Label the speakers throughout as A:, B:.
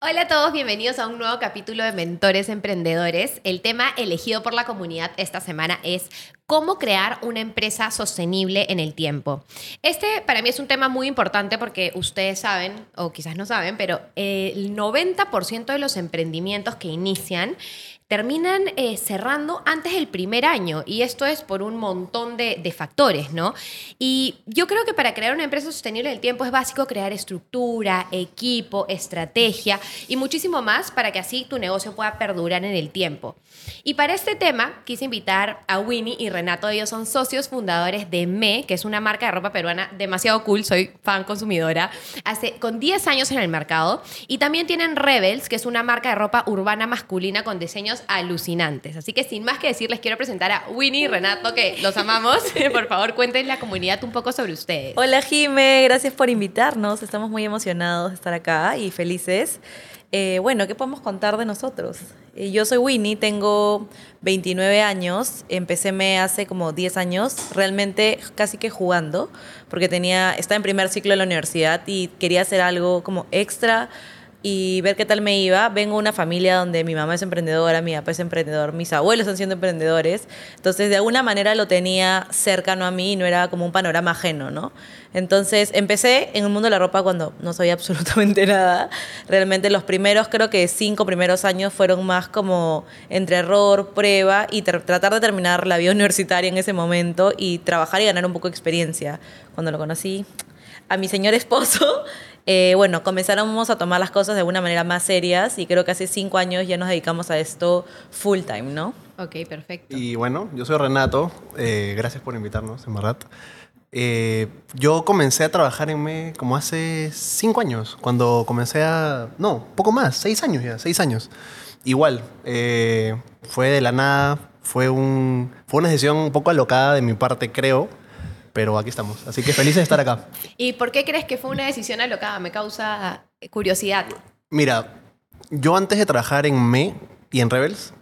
A: Hola a todos, bienvenidos a un nuevo capítulo de Mentores Emprendedores. El tema elegido por la comunidad esta semana es cómo crear una empresa sostenible en el tiempo. Este para mí es un tema muy importante porque ustedes saben, o quizás no saben, pero el 90% de los emprendimientos que inician terminan eh, cerrando antes del primer año y esto es por un montón de, de, factores, ¿no? Y yo creo que para crear una empresa sostenible del tiempo es básico crear estructura, equipo, estrategia y muchísimo más para que así tu negocio pueda perdurar en el tiempo. Y para este tema quise invitar a Winnie y Renato, ellos son socios fundadores de Me, que es una marca de ropa peruana demasiado cool, soy fan consumidora, hace con 10 años en el mercado y también tienen Rebels, que es una marca de ropa urbana masculina con diseños alucinantes. Así que sin más que decir, les quiero presentar a Winnie y Renato, que los amamos. Por favor, cuenten la comunidad un poco sobre ustedes.
B: Hola Jime, gracias por invitarnos. Estamos muy emocionados de estar acá y felices. Eh, bueno, ¿qué podemos contar de nosotros? Eh, yo soy Winnie, tengo 29 años, empecé me hace como 10 años, realmente casi que jugando, porque tenía, estaba en primer ciclo de la universidad y quería hacer algo como extra y ver qué tal me iba. Vengo de una familia donde mi mamá es emprendedora, mi papá es emprendedor, mis abuelos están siendo emprendedores. Entonces, de alguna manera lo tenía cercano a mí y no era como un panorama ajeno, ¿no? Entonces, empecé en el mundo de la ropa cuando no sabía absolutamente nada. Realmente los primeros, creo que cinco primeros años fueron más como entre error, prueba y tratar de terminar la vida universitaria en ese momento y trabajar y ganar un poco de experiencia. Cuando lo conocí a mi señor esposo, eh, bueno, comenzáramos a tomar las cosas de una manera más serias y creo que hace cinco años ya nos dedicamos a esto full time, ¿no?
A: Ok, perfecto.
C: Y bueno, yo soy Renato, eh, gracias por invitarnos, en verdad. Eh, yo comencé a trabajar en ME como hace cinco años, cuando comencé a... No, poco más, seis años ya, seis años. Igual, fue de la nada, fue, un, fue una decisión un poco alocada de mi parte, creo pero aquí estamos. Así que feliz de estar acá.
A: ¿Y por qué crees que fue una decisión alocada? Me causa curiosidad.
C: Mira, yo antes de trabajar en ME y en Rebels,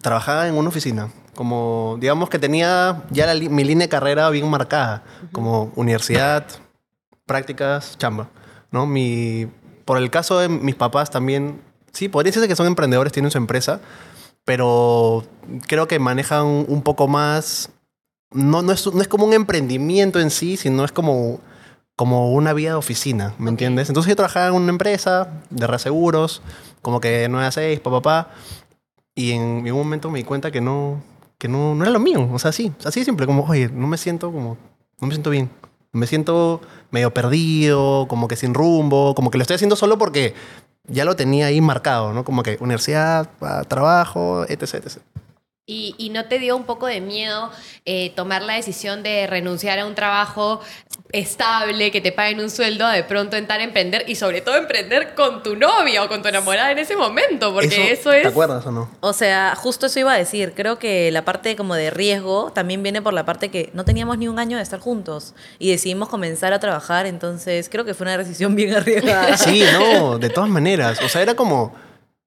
C: trabajaba en una oficina. Como, digamos que tenía ya mi línea de carrera bien marcada, como universidad, prácticas, chamba. ¿no? Mi, por el caso de mis papás también, sí, podría decirse que son emprendedores, tienen su empresa, pero creo que manejan un poco más no, no, es, no es como un emprendimiento en sí, sino es como, como una vida de oficina, ¿me entiendes? Entonces yo trabajaba en una empresa de reaseguros, como que 9 a 6, papá, papá, y en, un momento me di cuenta que no, que no, no era lo mío, o sea, sí, así de simple, como, oye, no me siento como, no me siento bien. Me siento medio perdido, como que sin rumbo, como que lo estoy haciendo solo porque ya lo tenía ahí marcado, ¿no? Como que universidad, trabajo, etc, etc.
A: Y, no te dio un poco de miedo eh, tomar la decisión de renunciar a un trabajo estable, que te paguen un sueldo, de pronto entrar a emprender y sobre todo emprender con tu novia o con tu enamorada en ese momento, porque eso, es...
C: ¿Te acuerdas o no?
B: O sea, justo eso iba a decir. Creo que la parte como de riesgo también viene por la parte que no teníamos ni un año de estar juntos y decidimos comenzar a trabajar, entonces creo que fue una decisión bien arriesgada.
C: Sí, no, de todas maneras. O sea, era como,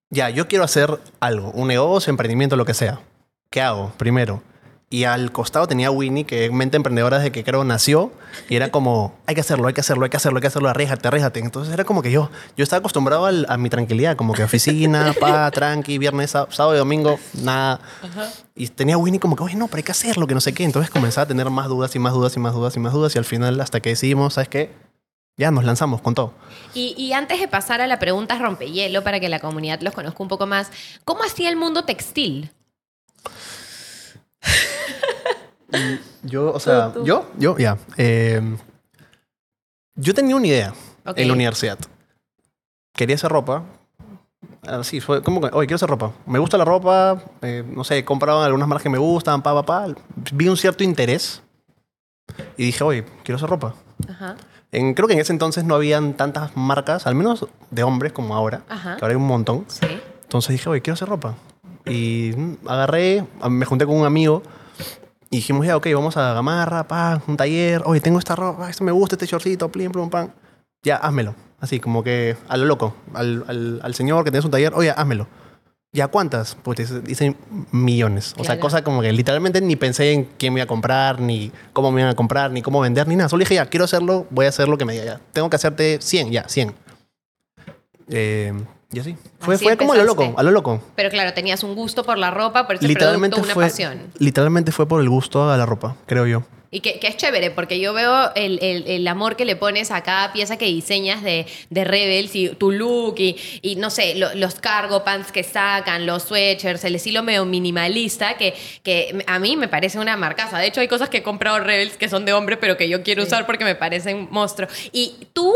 C: ya, yo quiero hacer algo, un negocio, emprendimiento, lo que sea ¿qué hago? Primero. Y al costado tenía Winnie, que es mente emprendedora desde que creo nació. Y era como, hay que hacerlo, hay que hacerlo, hay que hacerlo, hay que hacerlo, arréjate, arréjate. Entonces era como que yo, yo estaba acostumbrado a mi tranquilidad, como que oficina, pa, tranqui, viernes, sábado y domingo, nada. Y tenía Winnie como que, oye, no, pero hay que hacerlo, que no sé qué. Entonces comenzaba a tener más dudas y más dudas y más dudas y más dudas. Y al final, hasta que decidimos, ¿sabes qué? Ya nos lanzamos con todo.
A: Y, y, antes de pasar a la pregunta rompehielo para que la comunidad los conozca un poco más, ¿cómo hacía el mundo textil?
C: Yo, o sea, yo, yo, ya. Em, yo tenía una idea en la universidad. Quería hacer ropa. Así, fue como que, oye, quiero hacer ropa. Me gusta la ropa, eh, no sé, compraban algunas marcas que me gustan, pa, pa, pa. Vi un cierto interés y dije, oye, quiero hacer ropa. En, creo que en ese entonces no habían tantas marcas, al menos de hombres como ahora, que ahora hay un montón. Entonces dije, oye, quiero hacer ropa. Y agarré, me junté con un amigo Y dijimos, ya, ok, vamos a Gamarra, pa, un taller. Oye, tengo esta ropa, esto me gusta, este shortcito, plim, plum, pam. Ya, házmelo. Así, como que a lo loco. Al, al, al señor que tienes un taller, oye, házmelo. ¿Ya cuántas? Pues dice- dicen millones. O sea,
A: Claro.
C: cosa como que literalmente ni pensé en quién me iba a comprar, ni cómo me iban a comprar, ni cómo vender, ni nada. Solo dije, ya, quiero hacerlo, voy a hacer lo que me diga. Ya. Tengo que hacerte 100, ya, 100. Eh, y así. Fue,
A: Así
C: fue como a lo loco, a lo loco.
A: Pero claro, tenías un gusto por la ropa, por ese
C: Literalmente
A: producto, una
C: fue,
A: pasión.
C: literalmente fue por el gusto a la ropa, creo yo.
A: Y que, que es chévere, porque yo veo el, el- el amor que le pones a cada pieza que diseñas de, de Rebels y tu look y, y no sé, lo- los cargo pants que sacan, los sweatshirts, el estilo medio minimalista, que, que a mí me parece una marcaza. De hecho, hay cosas que he comprado Rebels que son de hombre, pero que yo quiero usar porque me parecen monstruos. Y tú,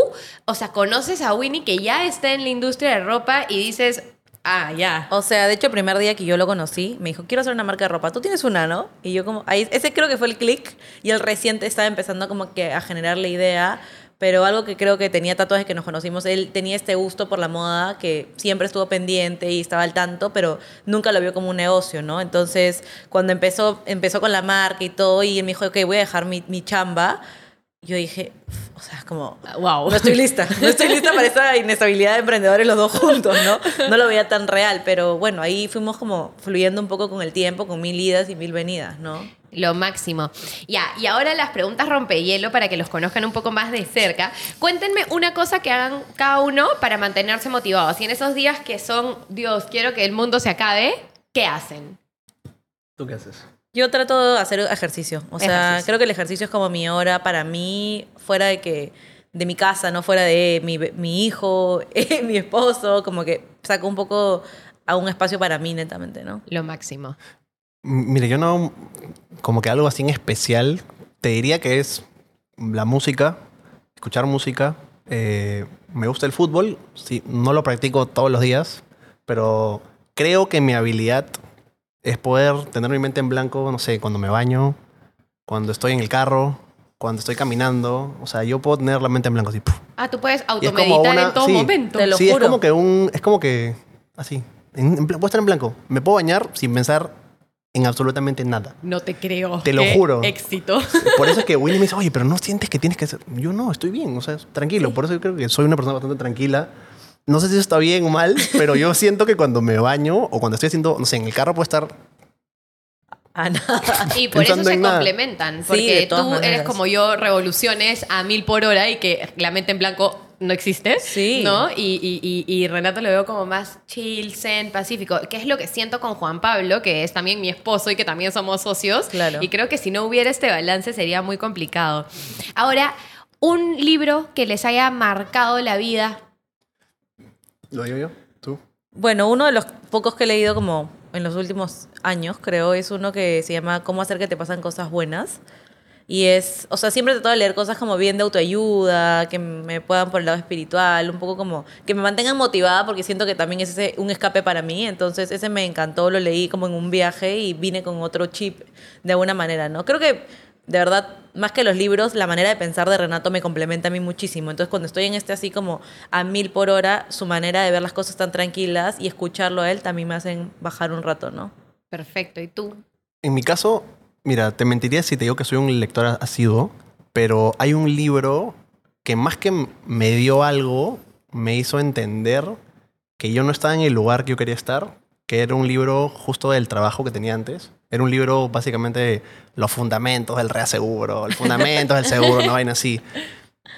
A: o sea, conoces a Winnie que ya está en la industria de ropa y dices, ah, ya.
B: O sea, de hecho, el primer día que yo lo conocí, me dijo, quiero hacer una marca de ropa. ¿Tú tienes una, no? Y yo como, ahí, ese creo que fue el click. Y el reciente estaba empezando como que a generar la idea. Pero algo que creo que tenía tatuajes que nos conocimos, él tenía este gusto por la moda que siempre estuvo pendiente y estaba al tanto, pero nunca lo vio como un negocio, ¿no? Entonces, cuando empezó, empezó con la marca y todo, y él me dijo, ok, voy a dejar mi, mi chamba, yo dije, o sea, es como,
A: Wow.
B: no estoy lista, no estoy lista para esa inestabilidad de emprendedores los dos juntos, ¿no? No lo veía tan real, pero bueno, ahí fuimos como fluyendo un poco con el tiempo, con mil idas y mil venidas, ¿no?
A: Lo máximo. Ya, y ahora las preguntas rompehielo para que los conozcan un poco más de cerca. Cuéntenme una cosa que hagan cada uno para mantenerse motivados. Y en esos días que son, Dios, quiero que el mundo se acabe, ¿qué hacen?
C: ¿Tú qué haces?
B: Yo trato de hacer ejercicio, o sea,
A: Ejercicio.
B: creo que el ejercicio es como mi hora para mí, fuera de que de mi casa, no fuera de mi, mi hijo, mi esposo, como que saco un poco a un espacio para mí netamente, ¿no?
A: Lo máximo.
C: Mire, yo no. Como que algo así en especial. Te diría que es la música, escuchar música. eh, me gusta el fútbol. Sí, no lo practico todos los días, pero creo que mi habilidad es poder tener mi mente en blanco, no sé, cuando me baño, cuando estoy en el carro, cuando estoy caminando. O sea, yo puedo tener la mente en blanco así. ¡puf!
A: Ah, tú puedes automeditar
C: una-
A: en todo
C: sí,
A: momento.
B: Te lo
C: sí,
B: juro.
C: es como que un. Es como que. Así. En, en puedo estar en blanco. Me puedo bañar sin pensar en absolutamente nada.
A: No te creo.
C: Te lo
A: Qué
C: juro.
A: Éxito.
C: Por eso es que Winnie me dice, oye, pero no sientes que tienes que hacer. Yo no, estoy bien, o sea, tranquilo. Por eso yo creo que soy una persona bastante tranquila. No sé si eso está bien o mal, pero yo siento que cuando me baño o cuando estoy haciendo, no sé, en el carro puedo estar.
B: Ah, nada.
A: Y por eso se
C: en nada.
A: complementan.
B: Sí,
A: Porque tú eres como yo, revoluciones a mil por hora y que la mente en blanco no existe.
B: Sí.
A: ¿No? Y, y- y- y Renato lo veo como más chill, zen, pacífico. Que es lo que siento con Juan Pablo, que es también mi esposo y que también somos socios.
B: Claro.
A: Y creo que si no hubiera este balance sería muy complicado. Ahora, un libro que les haya marcado la vida.
C: ¿Lo digo yo? ¿Tú?
B: Bueno, uno de los pocos que he leído como en los últimos años, creo, es uno que se llama Cómo hacer que te pasan cosas buenas. Y es, o sea, siempre he tratado de leer cosas como bien de autoayuda, que me puedan por el lado espiritual, un poco como que me mantengan motivada porque siento que también es un escape para mí. Entonces ese me encantó, lo leí como en un viaje y vine con otro chip de alguna manera, ¿no? Creo que de verdad, más que los libros, la manera de pensar de Renato me complementa a mí muchísimo. Entonces cuando estoy en este así como a mil por hora, su manera de ver las cosas tan tranquilas y escucharlo a él también me hacen bajar un rato, ¿no?
A: Perfecto. ¿Y tú?
C: En mi caso, mira, te mentiría si te digo que soy un lector asiduo, pero hay un libro que más que me dio algo, me hizo entender que yo no estaba en el lugar que yo quería estar, que era un libro justo del trabajo que tenía antes. Era un libro básicamente de los fundamentos del reaseguro, los fundamentos del seguro, una vaina así.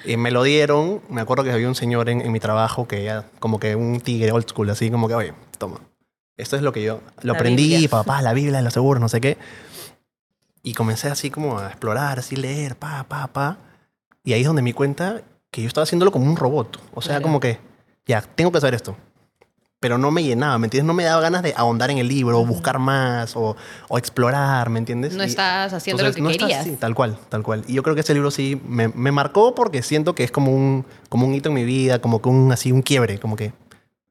C: Y me lo dieron, me acuerdo que había un señor en, en mi trabajo que ya, como que un tigre old school, así como que, oye, toma, esto es lo que yo lo
B: La
C: aprendí,
B: Biblia.
C: papá, la Biblia, los seguros, no sé qué. Y comencé así como a explorar, así leer, pa, pa, pa. Y ahí es donde me di cuenta que yo estaba haciéndolo como un robot. O sea,
A: Claro.
C: como que, ya, tengo que hacer esto. Pero no me llenaba, ¿me entiendes? No me daba ganas de ahondar en el libro, o buscar más, o, o explorar, ¿me entiendes?
A: No
C: Y-
A: estás haciendo
C: entonces,
A: lo
C: no
A: que
C: estás-
A: querías.
C: sí, tal cual, tal cual. Y yo creo que ese libro sí me, me marcó porque siento que es como un, como un hito en mi vida, como que un, así, un quiebre, como que,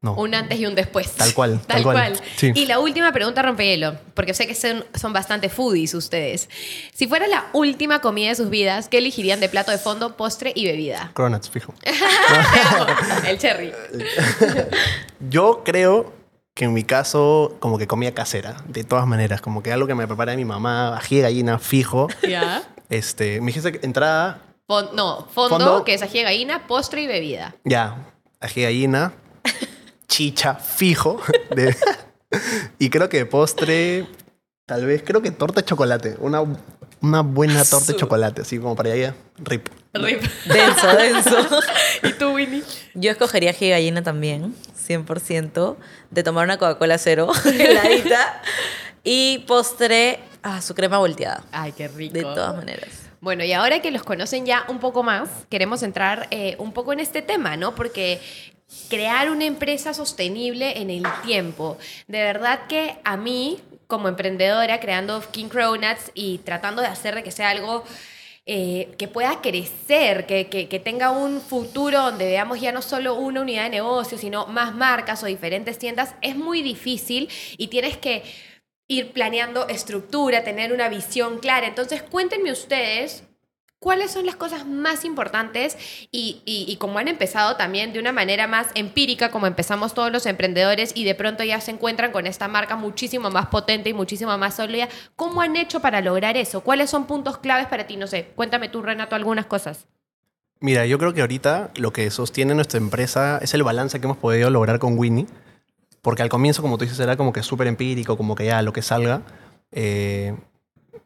C: no.
A: Un antes y un después.
C: Tal cual,
A: Tal
C: tal cual.
A: cual.
C: Sí.
A: Y la última pregunta, rompehielo, porque sé que son, son bastante foodies ustedes. Si fuera la última comida de sus vidas, ¿qué elegirían de plato de fondo, postre y bebida?
C: Cronuts, fijo.
A: El cherry.
C: Yo creo que en mi caso, como que comía casera, de todas maneras. Como que algo que me prepara mi mamá, ají de gallina, fijo.
A: Ya.
C: Este, me dijiste que entrada,
A: Fon- no, fondo,
C: Fondo.
A: que es ají de gallina, postre y bebida.
C: ya, ají de gallina, chicha, fijo. de- y creo que de postre, tal vez, creo que torta de chocolate. Una, una buena torta de chocolate, así como para allá, rip.
A: Rip.
B: Denso, denso.
A: ¿Y tú, Winnie?
B: Yo escogería ají gallina también, 100%, de tomar una Coca-Cola cero, heladita, y postre, ah, su crema volteada,
A: Ay, qué rico.
B: de todas maneras.
A: Bueno, y ahora que los conocen ya un poco más, queremos entrar eh, un poco en este tema, ¿no? Porque crear una empresa sostenible en el tiempo, de verdad que a mí, como emprendedora, creando King Cronuts y tratando de hacer de que sea algo eh, que pueda crecer, que, que- que tenga un futuro donde veamos ya no solo una unidad de negocio, sino más marcas o diferentes tiendas, es muy difícil y tienes que ir planeando estructura, tener una visión clara. Entonces, cuéntenme ustedes cuáles son las cosas más importantes y, y- como han empezado también de una manera más empírica, como empezamos todos los emprendedores y de pronto ya se encuentran con esta marca muchísimo más potente y muchísimo más sólida, ¿cómo han hecho para lograr eso? ¿Cuáles son puntos claves para ti? No sé, cuéntame tú, Renato, algunas cosas.
C: Mira, yo creo que ahorita lo que sostiene nuestra empresa es el balance que hemos podido lograr con Winnie. Porque al comienzo, como tú dices, era como que súper empírico, como que ya lo que salga. Eh,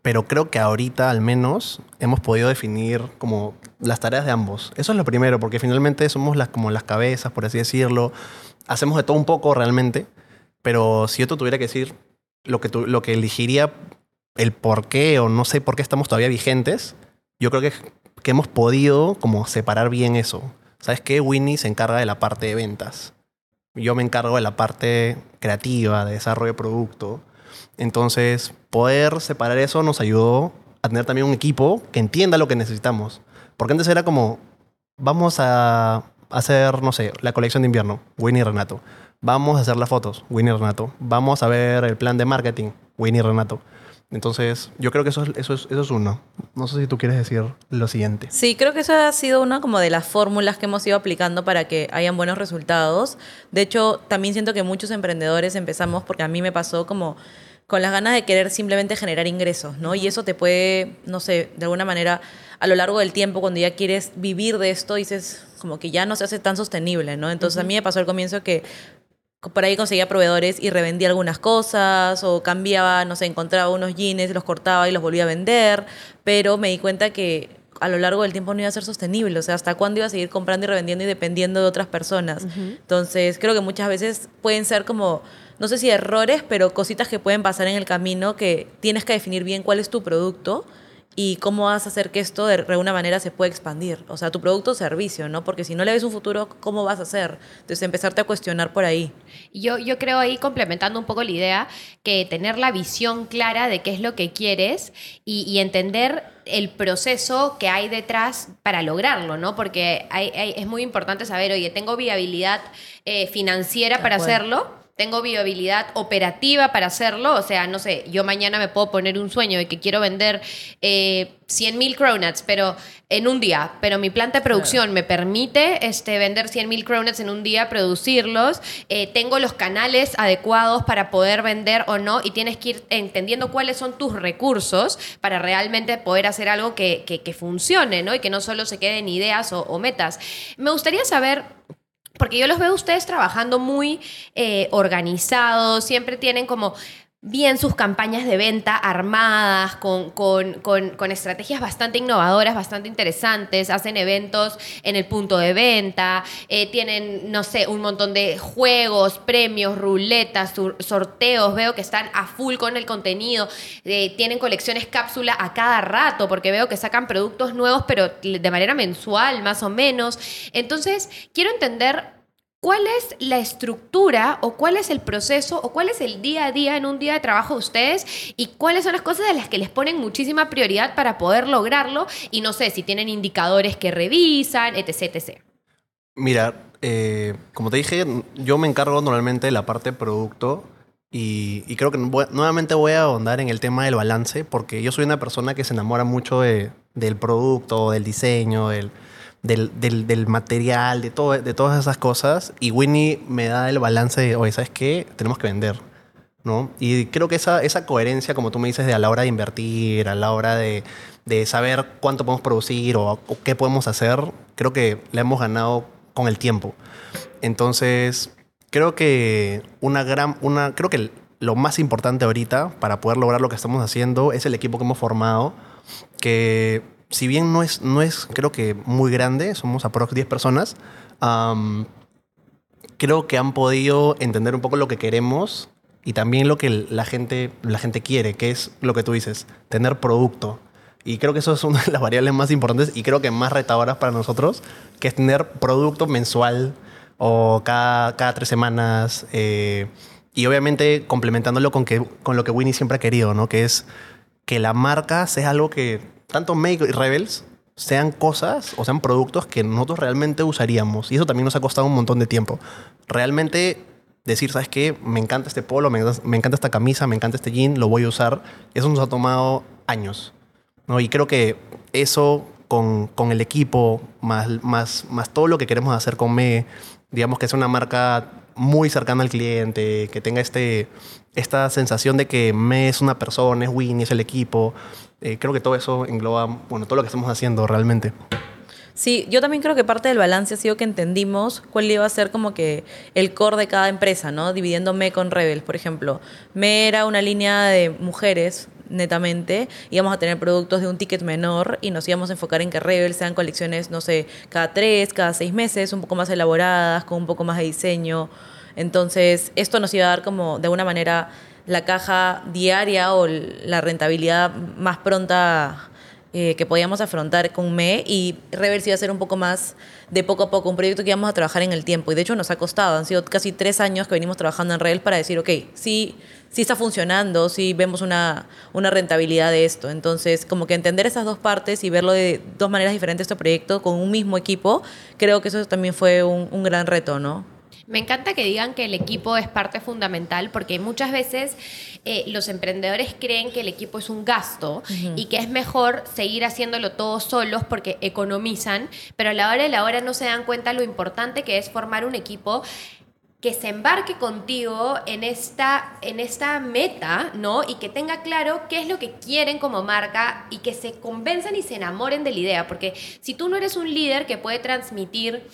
C: pero creo que ahorita al menos hemos podido definir como las tareas de ambos. Eso es lo primero, porque finalmente somos las, como las cabezas, por así decirlo. Hacemos de todo un poco realmente. Pero si yo tuviera que decir lo que, lo que elegiría, el por qué o no sé por qué estamos todavía vigentes, yo creo que, que hemos podido como separar bien eso. ¿Sabes qué? Winnie se encarga de la parte de ventas. Yo me encargo de la parte creativa, de desarrollo de producto. Entonces, poder separar eso nos ayudó a tener también un equipo que entienda lo que necesitamos. Porque antes era como, vamos a hacer, no sé, la colección de invierno, Winnie y Renato. Vamos a hacer las fotos, Winnie y Renato. Vamos a ver el plan de marketing, Winnie y Renato. Entonces, yo creo que eso es, eso es, eso es uno. No sé si tú quieres decir lo siguiente.
B: Sí, creo que esa ha sido una como de las fórmulas que hemos ido aplicando para que hayan buenos resultados. De hecho, también siento que muchos emprendedores empezamos, porque a mí me pasó como con las ganas de querer simplemente generar ingresos, ¿no? Y eso te puede, no sé, de alguna manera, a lo largo del tiempo, cuando ya quieres vivir de esto, dices como que ya no se hace tan sostenible, ¿no? Entonces a mí me pasó al comienzo que por ahí conseguía proveedores y revendía algunas cosas o cambiaba, no sé, encontraba unos jeans, los cortaba y los volvía a vender, pero me di cuenta que a lo largo del tiempo no iba a ser sostenible, o sea, hasta cuándo iba a seguir comprando y revendiendo y dependiendo de otras personas. Entonces, creo que muchas veces pueden ser como, no sé si errores, pero cositas que pueden pasar en el camino que tienes que definir bien cuál es tu producto y cómo vas a hacer que esto de alguna manera se pueda expandir. O sea, tu producto o servicio, ¿no? Porque si no le ves un futuro, ¿cómo vas a hacer? Entonces, empezarte a cuestionar por ahí.
A: Yo, yo creo ahí, complementando un poco la idea, que tener la visión clara de qué es lo que quieres y, y entender el proceso que hay detrás para lograrlo, ¿no? Porque hay- hay- es muy importante saber, oye, tengo viabilidad eh, financiera para hacerlo, tengo viabilidad operativa para hacerlo, o sea, no sé, yo mañana me puedo poner un sueño de que quiero vender eh, 100 mil cronuts, pero en un día, pero mi planta de producción me permite este, vender 100 mil cronuts en un día, producirlos, eh, tengo los canales adecuados para poder vender o no, y tienes que ir entendiendo cuáles son tus recursos para realmente poder hacer algo que, que- que funcione, ¿no? Y que no solo se queden ideas o, o metas. Me gustaría saber porque yo los veo ustedes trabajando muy eh, organizados, siempre tienen como bien sus campañas de venta armadas, con, con- con- estrategias bastante innovadoras, bastante interesantes, hacen eventos en el punto de venta, eh, tienen, no sé, un montón de juegos, premios, ruletas, sorteos, veo que están a full con el contenido, eh, tienen colecciones cápsula a cada rato, porque veo que sacan productos nuevos, pero de manera mensual, más o menos. Entonces, quiero entender ¿Cuál es la estructura o cuál es el proceso o cuál es el día a día en un día de trabajo de ustedes y cuáles son las cosas de las que les ponen muchísima prioridad para poder lograrlo? Y no sé si tienen indicadores que revisan, etc. etc.
C: Mira, eh, como te dije, yo me encargo normalmente de la parte producto y, creo que nuevamente voy a ahondar en el tema del balance porque yo soy una persona que se enamora mucho de- del producto, del diseño, del, del, del- material, de, todo, de todas esas cosas. Y Winnie me da el balance de, oye, ¿sabes qué? Tenemos que vender. ¿no? Y creo que esa, esa coherencia, como tú me dices, de a la hora de invertir, a la hora de, de saber cuánto podemos producir o, o qué podemos hacer, creo que la hemos ganado con el tiempo. Entonces, creo que una gran, una, creo que lo más importante ahorita para poder lograr lo que estamos haciendo es el equipo que hemos formado, que si bien no es, no es creo que muy grande, somos aprox 10 personas, am, creo que han podido entender un poco lo que queremos y también lo que la gente, la gente quiere, que es lo que tú dices, tener producto. Y creo que eso es una de las variables más importantes y creo que más retadoras para nosotros, que es tener producto mensual o cada, cada tres semanas. eh, y obviamente complementándolo con, que, con lo que Winnie siempre ha querido, ¿no? Que es que la marca sea algo que tanto Make y Rebels sean cosas o sean productos que nosotros realmente usaríamos. Y eso también nos ha costado un montón de tiempo. Realmente decir, ¿sabes qué? Me encanta este polo, me encanta, me encanta esta camisa, me encanta este jean, lo voy a usar. Eso nos ha tomado años. ¿no? Y creo que eso con, con el equipo, más, más, más todo lo que queremos hacer con Me, digamos que es una marca muy cercana al cliente, que tenga este, esta sensación de que Me es una persona, es Winnie, es el equipo. Eh, creo que todo eso engloba, bueno, todo lo que estamos haciendo realmente.
B: Sí, yo también creo que parte del balance ha sido que entendimos cuál iba a ser como que el core de cada empresa, ¿no? Dividiendo Me con Rebels, por ejemplo. Me era una línea de mujeres, netamente, íbamos a tener productos de un ticket menor y nos íbamos a enfocar en que Rebels sean colecciones, no sé, cada tres, cada seis meses, un poco más elaboradas, con un poco más de diseño. Entonces, esto nos iba a dar como, de alguna manera, la caja diaria o la rentabilidad más pronta eh, que podíamos afrontar con ME y Reverse iba a ser un poco más de poco a poco, un proyecto que íbamos a trabajar en el tiempo. Y de hecho nos ha costado, han sido casi tres años que venimos trabajando en Reverse para decir, ok, sí, sí está funcionando, sí vemos una, una rentabilidad de esto. Entonces, como que entender esas dos partes y verlo de dos maneras diferentes este proyecto con un mismo equipo, creo que eso también fue un, un gran reto, ¿no?
A: Me encanta que digan que el equipo es parte fundamental porque muchas veces eh, los emprendedores creen que el equipo es un gasto y que es mejor seguir haciéndolo todos solos porque economizan, pero a la hora de la hora no se dan cuenta lo importante que es formar un equipo que se embarque contigo en esta, en esta meta, ¿no? Y que tenga claro qué es lo que quieren como marca y que se convenzan y se enamoren de la idea. Porque si tú no eres un líder que puede transmitir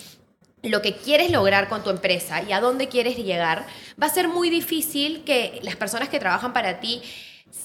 A: lo que quieres lograr con tu empresa y a dónde quieres llegar, va a ser muy difícil que las personas que trabajan para ti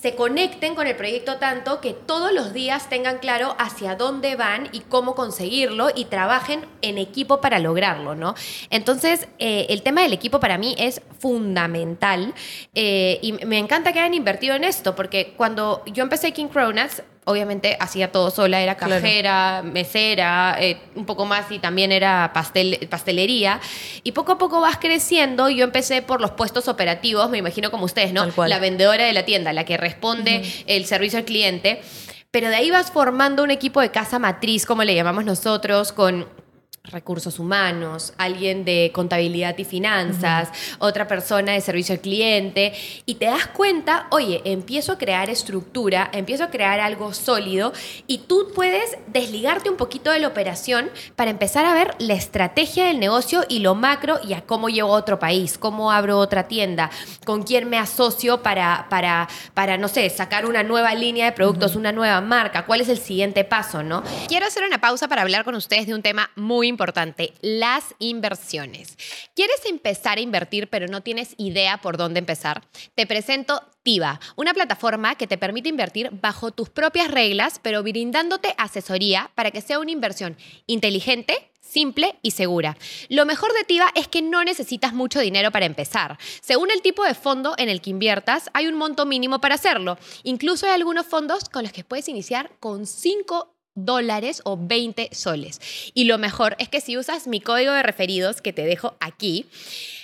A: se conecten con el proyecto tanto que todos los días tengan claro hacia dónde van y cómo conseguirlo y trabajen en equipo para lograrlo, ¿no? Entonces, eh, el tema del equipo para mí es fundamental eh, y me encanta que hayan invertido en esto porque cuando yo empecé King Cronuts, obviamente hacía todo sola, era
B: Claro.
A: cajera, mesera, eh, un poco más y también era pastel, pastelería. Y poco a poco vas creciendo. Yo empecé por los puestos operativos, me imagino como ustedes, ¿no? La vendedora de la tienda, la que responde el servicio al cliente. Pero de ahí vas formando un equipo de casa matriz, como le llamamos nosotros, con recursos humanos, alguien de contabilidad y finanzas, otra persona de servicio al cliente, y te das cuenta, oye, empiezo a crear estructura, empiezo a crear algo sólido, y tú puedes desligarte un poquito de la operación para empezar a ver la estrategia del negocio y lo macro y a cómo llego a otro país, cómo abro otra tienda, con quién me asocio para, para, para no sé, sacar una nueva línea de productos, una nueva marca, cuál es el siguiente paso, ¿no? Quiero hacer una pausa para hablar con ustedes de un tema muy importante, las inversiones. ¿Quieres empezar a invertir pero no tienes idea por dónde empezar? Te presento Tiva, una plataforma que te permite invertir bajo tus propias reglas, pero brindándote asesoría para que sea una inversión inteligente, simple y segura. Lo mejor de Tiva es que no necesitas mucho dinero para empezar. Según el tipo de fondo en el que inviertas, hay un monto mínimo para hacerlo. Incluso hay algunos fondos con los que puedes iniciar con 5 dólares o 20 soles. Y lo mejor es que si usas mi código de referidos que te dejo aquí,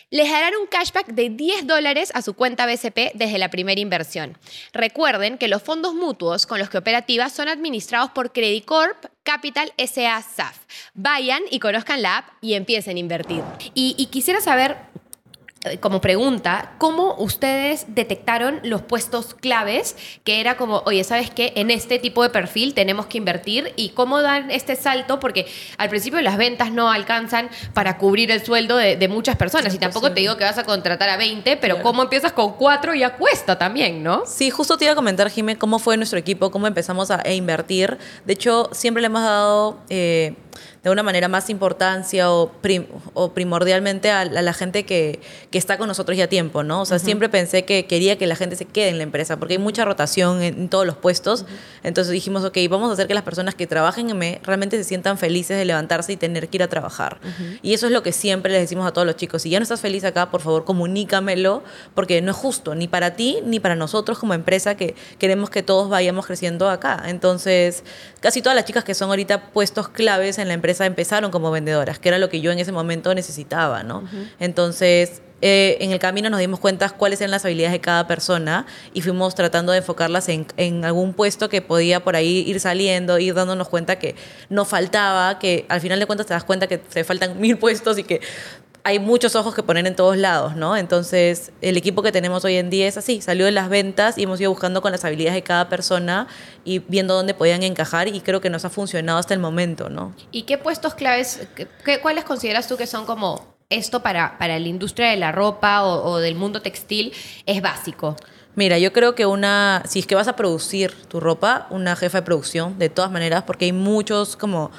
A: les darán un cashback de 10 dólares a su cuenta BCP desde la primera inversión. Recuerden que los fondos mutuos con los que operativas son administrados por Credit Corp Capital SA SAF. Vayan y conozcan la app y empiecen a invertir. Y, quisiera saber como pregunta, ¿cómo ustedes detectaron los puestos claves que era como, oye, ¿sabes qué? En este tipo de perfil tenemos que invertir y cómo dan este salto, porque al principio las ventas no alcanzan para cubrir el sueldo de, muchas personas y tampoco te digo que vas a contratar a 20, pero cómo empiezas con cuatro ya cuesta también, ¿no?
B: Sí, justo te iba a comentar, Jimé, cómo fue nuestro equipo, cómo empezamos a, invertir. De hecho, siempre le hemos dado... Eh, de una manera más importancia o, o primordialmente a, la gente que, que, está con nosotros ya tiempo, ¿no? O sea, siempre pensé que quería que la gente se quede en la empresa porque hay mucha rotación en, todos los puestos. Entonces dijimos, ok, vamos a hacer que las personas que trabajen en ME realmente se sientan felices de levantarse y tener que ir a trabajar. Y eso es lo que siempre les decimos a todos los chicos. Si ya no estás feliz acá, por favor, comunícamelo porque no es justo ni para ti ni para nosotros como empresa que queremos que todos vayamos creciendo acá. Entonces, casi todas las chicas que son ahorita puestos claves en la empresa empezaron como vendedoras, que era lo que yo en ese momento necesitaba, ¿no? Entonces, eh, en el camino nos dimos cuenta cuáles eran las habilidades de cada persona y fuimos tratando de enfocarlas en, en, algún puesto que podía por ahí ir saliendo, ir dándonos cuenta que no faltaba, que al final de cuentas te das cuenta que te faltan mil puestos y que hay muchos ojos que poner en todos lados, ¿no? Entonces, el equipo que tenemos hoy en día es así, salió de las ventas y hemos ido buscando con las habilidades de cada persona y viendo dónde podían encajar y creo que nos ha funcionado hasta el momento, ¿no?
A: ¿Y qué puestos claves, qué, cuáles consideras tú que son como esto para, para la industria de la ropa o, o del mundo textil es básico?
B: Mira, yo creo que una, si es que vas a producir tu ropa, una jefa de producción, de todas maneras, porque hay muchos como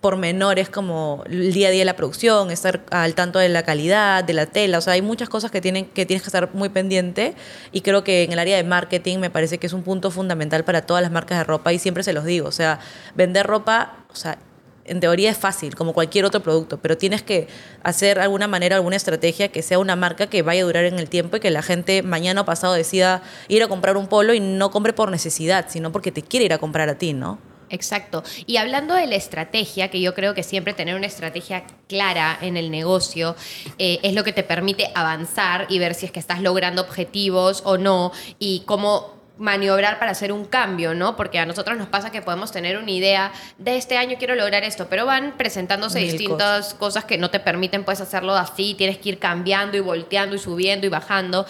B: pormenores como el día a día de la producción, estar al tanto de la calidad, de la tela, o sea, hay muchas cosas que, tienen, que tienes que estar muy pendiente y creo que en el área de marketing me parece que es un punto fundamental para todas las marcas de ropa y siempre se los digo, o sea, vender ropa, o sea, en teoría es fácil, como cualquier otro producto, pero tienes que hacer alguna manera alguna estrategia que sea una marca que vaya a durar en el tiempo y que la gente mañana o pasado decida ir a comprar un polo y no compre por necesidad, sino porque te quiere ir a comprar a ti, ¿no?
A: Exacto. Y hablando de la estrategia, que yo creo que siempre tener una estrategia clara en el negocio eh, es lo que te permite avanzar y ver si es que estás logrando objetivos o no y cómo maniobrar para hacer un cambio, ¿no? Porque a nosotros nos pasa que podemos tener una idea de este año quiero lograr esto, pero van presentándose distintas cosas. que no te permiten pues hacerlo así, tienes que ir cambiando y volteando y subiendo y bajando.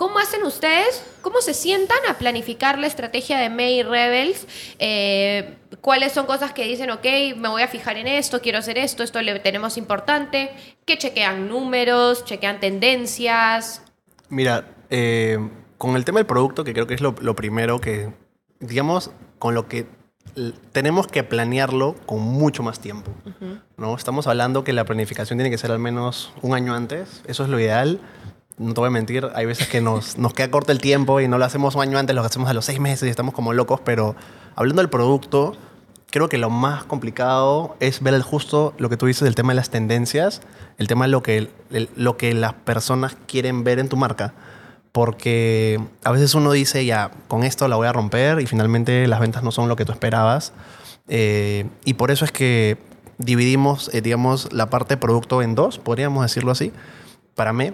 A: ¿Cómo hacen ustedes? ¿Cómo se sientan a planificar la estrategia de May Rebels? Eh, ¿Cuáles son cosas que dicen, ok, me voy a fijar en esto, quiero hacer esto, esto le tenemos importante? ¿Qué chequean números, chequean tendencias?
C: Mira, eh, con el tema del producto, que creo que es lo, primero que, digamos, con lo que tenemos que planearlo con mucho más tiempo. ¿no? Estamos hablando que la planificación tiene que ser al menos un año antes, eso es lo ideal no te voy a mentir, hay veces que nos, nos queda corto el tiempo y no lo hacemos un año antes, lo hacemos a los seis meses y estamos como locos, pero hablando del producto, creo que lo más complicado es ver el justo lo que tú dices del tema de las tendencias, el tema de lo que, lo que las personas quieren ver en tu marca. Porque a veces uno dice, ya, con esto la voy a romper y finalmente las ventas no son lo que tú esperabas. Eh, y por eso es que dividimos, eh, digamos, la parte producto en dos, podríamos decirlo así, para mí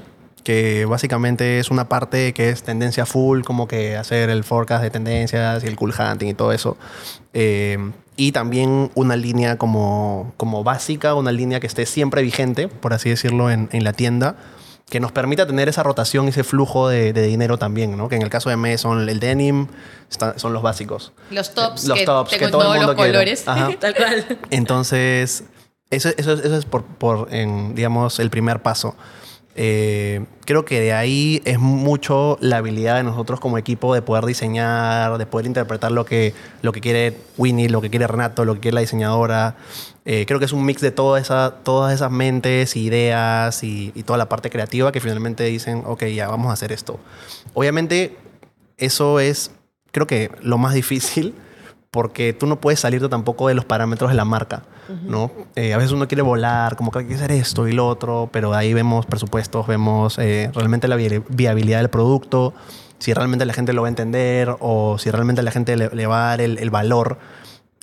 C: que básicamente es una parte que es tendencia full, como que hacer el forecast de tendencias y el cool hunting y todo eso. Eh, y también una línea como, como básica, una línea que esté siempre vigente, por así decirlo, en, en la tienda, que nos permita tener esa rotación, ese flujo de, de, dinero también, ¿no? Que en el caso de ME son el denim, son los básicos.
A: Los tops, los que tops, que todo todos los colores. Tal cual.
C: Entonces, eso, eso, eso es por, por en, digamos, el primer paso. Eh, creo que de ahí es mucho la habilidad de nosotros como equipo de poder diseñar, de poder interpretar lo que, lo que quiere Winnie, lo que quiere Renato, lo que quiere la diseñadora. Eh, creo que es un mix de toda esa, todas esas mentes, ideas y, y, toda la parte creativa que finalmente dicen, ok, ya vamos a hacer esto. Obviamente, eso es, creo que lo más difícil porque tú no puedes salirte tampoco de los parámetros de la marca, ¿no? Eh, a veces uno quiere volar, como que hay que hacer esto y lo otro, pero ahí vemos presupuestos, vemos eh, realmente la viabilidad del producto, si realmente la gente lo va a entender o si realmente la gente le, va a dar el, valor.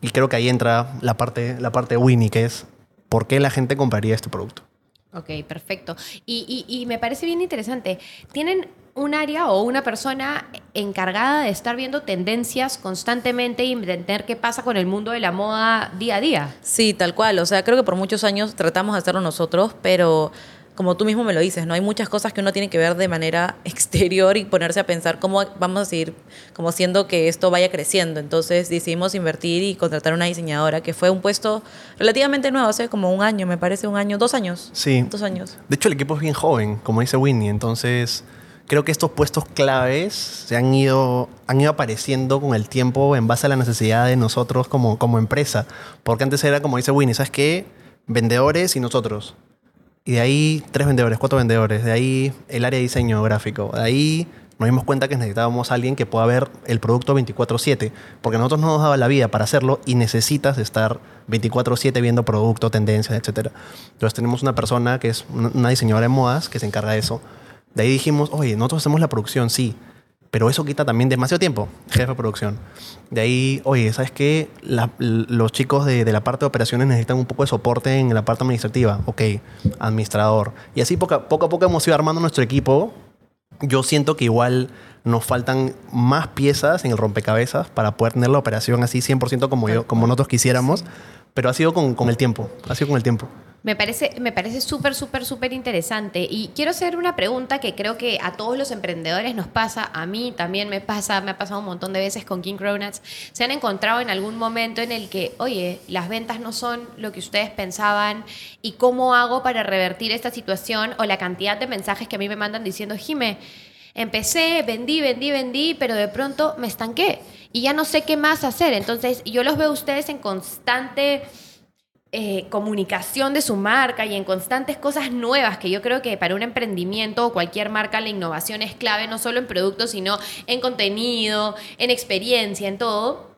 C: Y creo que ahí entra la parte, la parte Winnie, que es por qué la gente compraría este producto.
A: Ok, perfecto. Y, me parece bien interesante. ¿Tienen un área o una persona encargada de estar viendo tendencias constantemente y entender qué pasa con el mundo de la moda día a día.
B: Sí, tal cual. O sea, creo que por muchos años tratamos de hacerlo nosotros, pero como tú mismo me lo dices, ¿no? Hay muchas cosas que uno tiene que ver de manera exterior y ponerse a pensar cómo vamos a seguir como haciendo que esto vaya creciendo. Entonces decidimos invertir y contratar una diseñadora que fue un puesto relativamente nuevo, hace como un año, me parece un año, dos años.
C: Sí.
B: Dos años.
C: De hecho, el equipo es bien joven, como dice Winnie. Entonces, creo que estos puestos claves se han ido, han ido apareciendo con el tiempo en base a la necesidad de nosotros como, como empresa. Porque antes era, como dice Winnie, ¿sabes qué? Vendedores y nosotros. Y de ahí tres vendedores, cuatro vendedores. De ahí el área de diseño gráfico. De ahí nos dimos cuenta que necesitábamos a alguien que pueda ver el producto 24/7. Porque a nosotros no nos daba la vida para hacerlo y necesitas estar 24/7 viendo producto, tendencias, etc. Entonces tenemos una persona que es una diseñadora de modas que se encarga de eso. De ahí dijimos, oye, nosotros hacemos la producción, sí. Pero eso quita también demasiado tiempo, jefe de producción. De ahí, oye, ¿sabes qué? La- los chicos de, de la parte de operaciones necesitan un poco de soporte en la parte administrativa. Ok, administrador. Y así poco poco, a poco hemos ido armando nuestro equipo. Yo siento que igual nos faltan más piezas en el rompecabezas para poder tener la operación así 100% como, yo, como nosotros quisiéramos. Pero ha sido con, con el tiempo. Ha sido con el tiempo.
A: Me parece, me parece súper, súper, súper interesante. Y quiero hacer una pregunta que creo que a todos los emprendedores nos pasa, a mí también me pasa, me ha pasado un montón de veces con King Cronuts. Se han encontrado en algún momento en el que, oye, las ventas no son lo que ustedes pensaban y cómo hago para revertir esta situación o la cantidad de mensajes que a mí me mandan diciendo, Jime, empecé, vendí, vendí, vendí, pero de pronto me estanqué y ya no sé qué más hacer. Entonces, yo los veo a ustedes en constante eh, comunicación de su marca y en constantes cosas nuevas que yo creo que para un emprendimiento o cualquier marca la innovación es clave no solo en productos sino en contenido, en experiencia, en todo.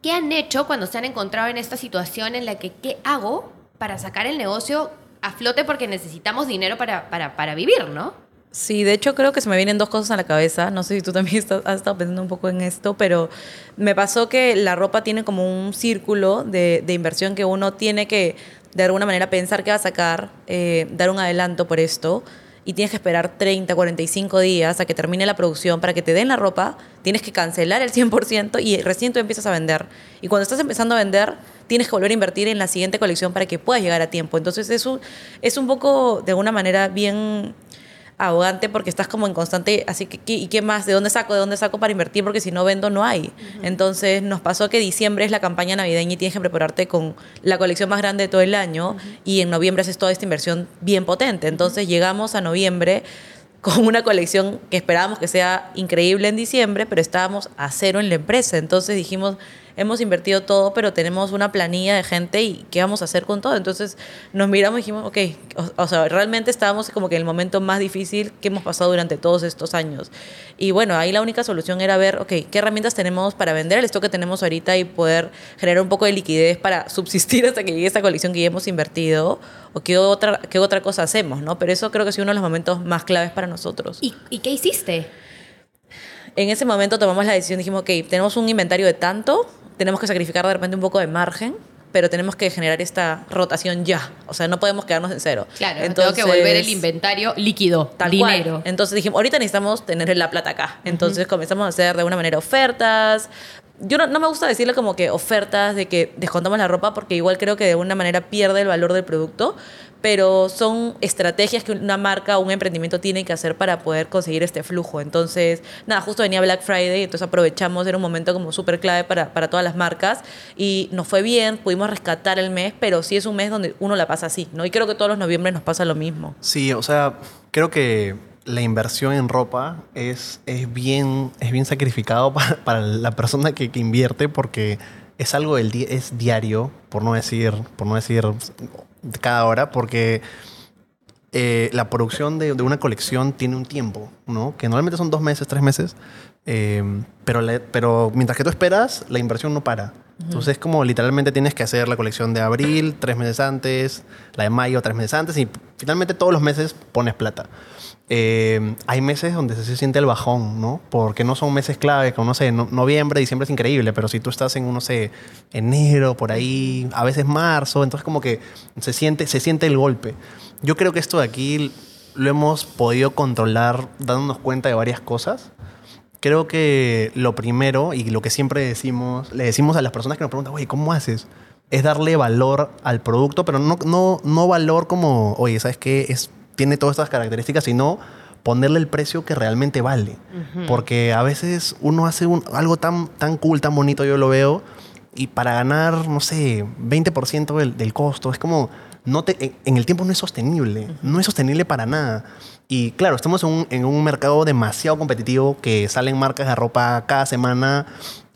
A: ¿Qué han hecho cuando se han encontrado en esta situación en la que qué hago para sacar el negocio a flote porque necesitamos dinero para, para, para vivir, ¿no?
B: Sí, de hecho creo que se me vienen dos cosas a la cabeza. No sé si tú también estás- has estado pensando un poco en esto, pero me pasó que la ropa tiene como un círculo de, inversión que uno tiene que de alguna manera pensar que va a sacar, eh, dar un adelanto por esto y tienes que esperar 30, 45 días a que termine la producción para que te den la ropa, tienes que cancelar el 100% y recién tú empiezas a vender. Y cuando estás empezando a vender, tienes que volver a invertir en la siguiente colección para que puedas llegar a tiempo. Entonces eso es un poco, de alguna manera, bien ahogante porque estás como en constante, así que, ¿qué- ¿y qué más? ¿De dónde saco? ¿De dónde saco para invertir? Porque si no vendo, no hay. Entonces nos pasó que diciembre es la campaña navideña y tienes que prepararte con la colección más grande de todo el año y en noviembre haces toda esta inversión bien potente. Entonces llegamos a noviembre con una colección que esperábamos que sea increíble en diciembre, pero estábamos a cero en la empresa. Entonces dijimos, hemos invertido todo, pero tenemos una planilla de gente y ¿qué vamos a hacer con todo? Entonces nos miramos y dijimos, ok, o, o sea, realmente estábamos como que en el momento más difícil que hemos pasado durante todos estos años. Y bueno, ahí la única solución era ver, ok, ¿qué herramientas tenemos para vender el stock que tenemos ahorita y poder generar un poco de liquidez para subsistir hasta que llegue esta colección que ya hemos invertido? ¿O qué otra, qué otra cosa hacemos? ¿no? Pero eso creo que es uno de los momentos más claves para nosotros.
A: ¿Y, y qué hiciste?
B: En ese momento tomamos la decisión, dijimos, ok, tenemos un inventario de tanto, tenemos que sacrificar de repente un poco de margen, pero tenemos que generar esta rotación ya. O sea, no podemos quedarnos en cero.
A: Claro, tengo que volver el inventario líquido,
B: Tal
A: dinero.
B: cual. Entonces dijimos, ahorita necesitamos tener la plata acá. Entonces comenzamos a hacer de alguna manera ofertas. Yo no, no me gusta decirle como que ofertas de que descontamos la ropa porque igual creo que de alguna manera pierde el valor del producto, pero son estrategias que una marca o un emprendimiento tiene que hacer para poder conseguir este flujo. Entonces, nada, justo venía Black Friday, entonces aprovechamos, era un momento como súper clave para, para todas las marcas y nos fue bien, pudimos rescatar el mes, pero sí es un mes donde uno la pasa así, ¿no? Y creo que todos los noviembre nos pasa lo mismo.
C: Sí, o sea, creo que la inversión en ropa es, es, bien, es bien sacrificado para, para la persona que, que invierte porque es algo del di- es diario, por no decir, por no decir cada hora, porque eh, la producción de, de una colección tiene un tiempo, ¿no? Que normalmente son dos meses, tres meses, eh, pero, pero mientras que tú esperas, la inversión no para. Entonces es como literalmente tienes que hacer la colección de abril tres meses antes, la de mayo tres meses antes y finalmente todos los meses pones plata. Eh, hay meses donde se siente el bajón, ¿no? Porque no son meses clave, como no sé, no- noviembre, diciembre es increíble, pero si tú estás en, no sé, enero, por ahí, a veces marzo, entonces como que se siente, se siente el golpe. Yo creo que esto de aquí lo hemos podido controlar dándonos cuenta de varias cosas. Creo que lo primero y lo que siempre decimos, le decimos a las personas que nos preguntan, oye, ¿cómo haces? Es darle valor al producto, pero no, no, no valor como, oye, ¿sabes qué? Es tiene todas estas características, sino ponerle el precio que realmente vale. Porque a veces uno hace un- algo tan, tan cool, tan bonito, yo lo veo, y para ganar, no sé, 20% del, del costo, es como, no te, en el tiempo no es sostenible, no es sostenible para nada. Y claro, estamos en un, en un mercado demasiado competitivo que salen marcas de ropa cada semana,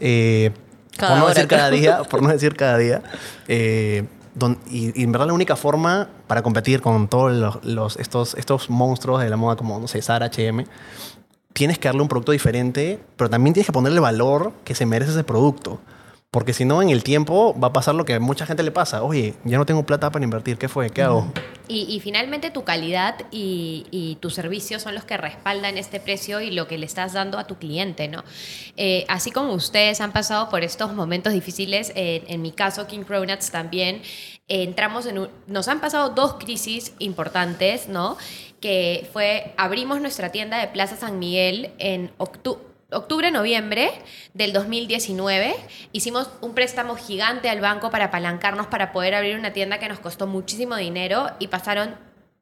C: eh,
B: Cada
C: por no
B: hora,
C: decir cada día, por no decir cada día. eh, don- y, y en verdad la única forma para competir con todos los, los- estos, estos monstruos de la moda como, no sé, Zara, H&M, tienes que darle un producto diferente, pero también tienes que ponerle valor que se merece ese producto. Porque si no, en el tiempo va a pasar lo que a mucha gente le pasa. Oye, ya no tengo plata para invertir. ¿Qué fue? ¿Qué hago?
A: Y, finalmente tu calidad y, y tus servicios son los que respaldan este precio y lo que le estás dando a tu cliente, ¿no? Eh, así como ustedes han pasado por estos momentos difíciles, eh, en mi caso, King Cronuts también, eh, entramos en nos han pasado dos crisis importantes, ¿no? Que fue, abrimos nuestra tienda de Plaza San Miguel en octubre octubre-noviembre del 2019 hicimos un préstamo gigante al banco para apalancarnos para poder abrir una tienda que nos costó muchísimo dinero y pasaron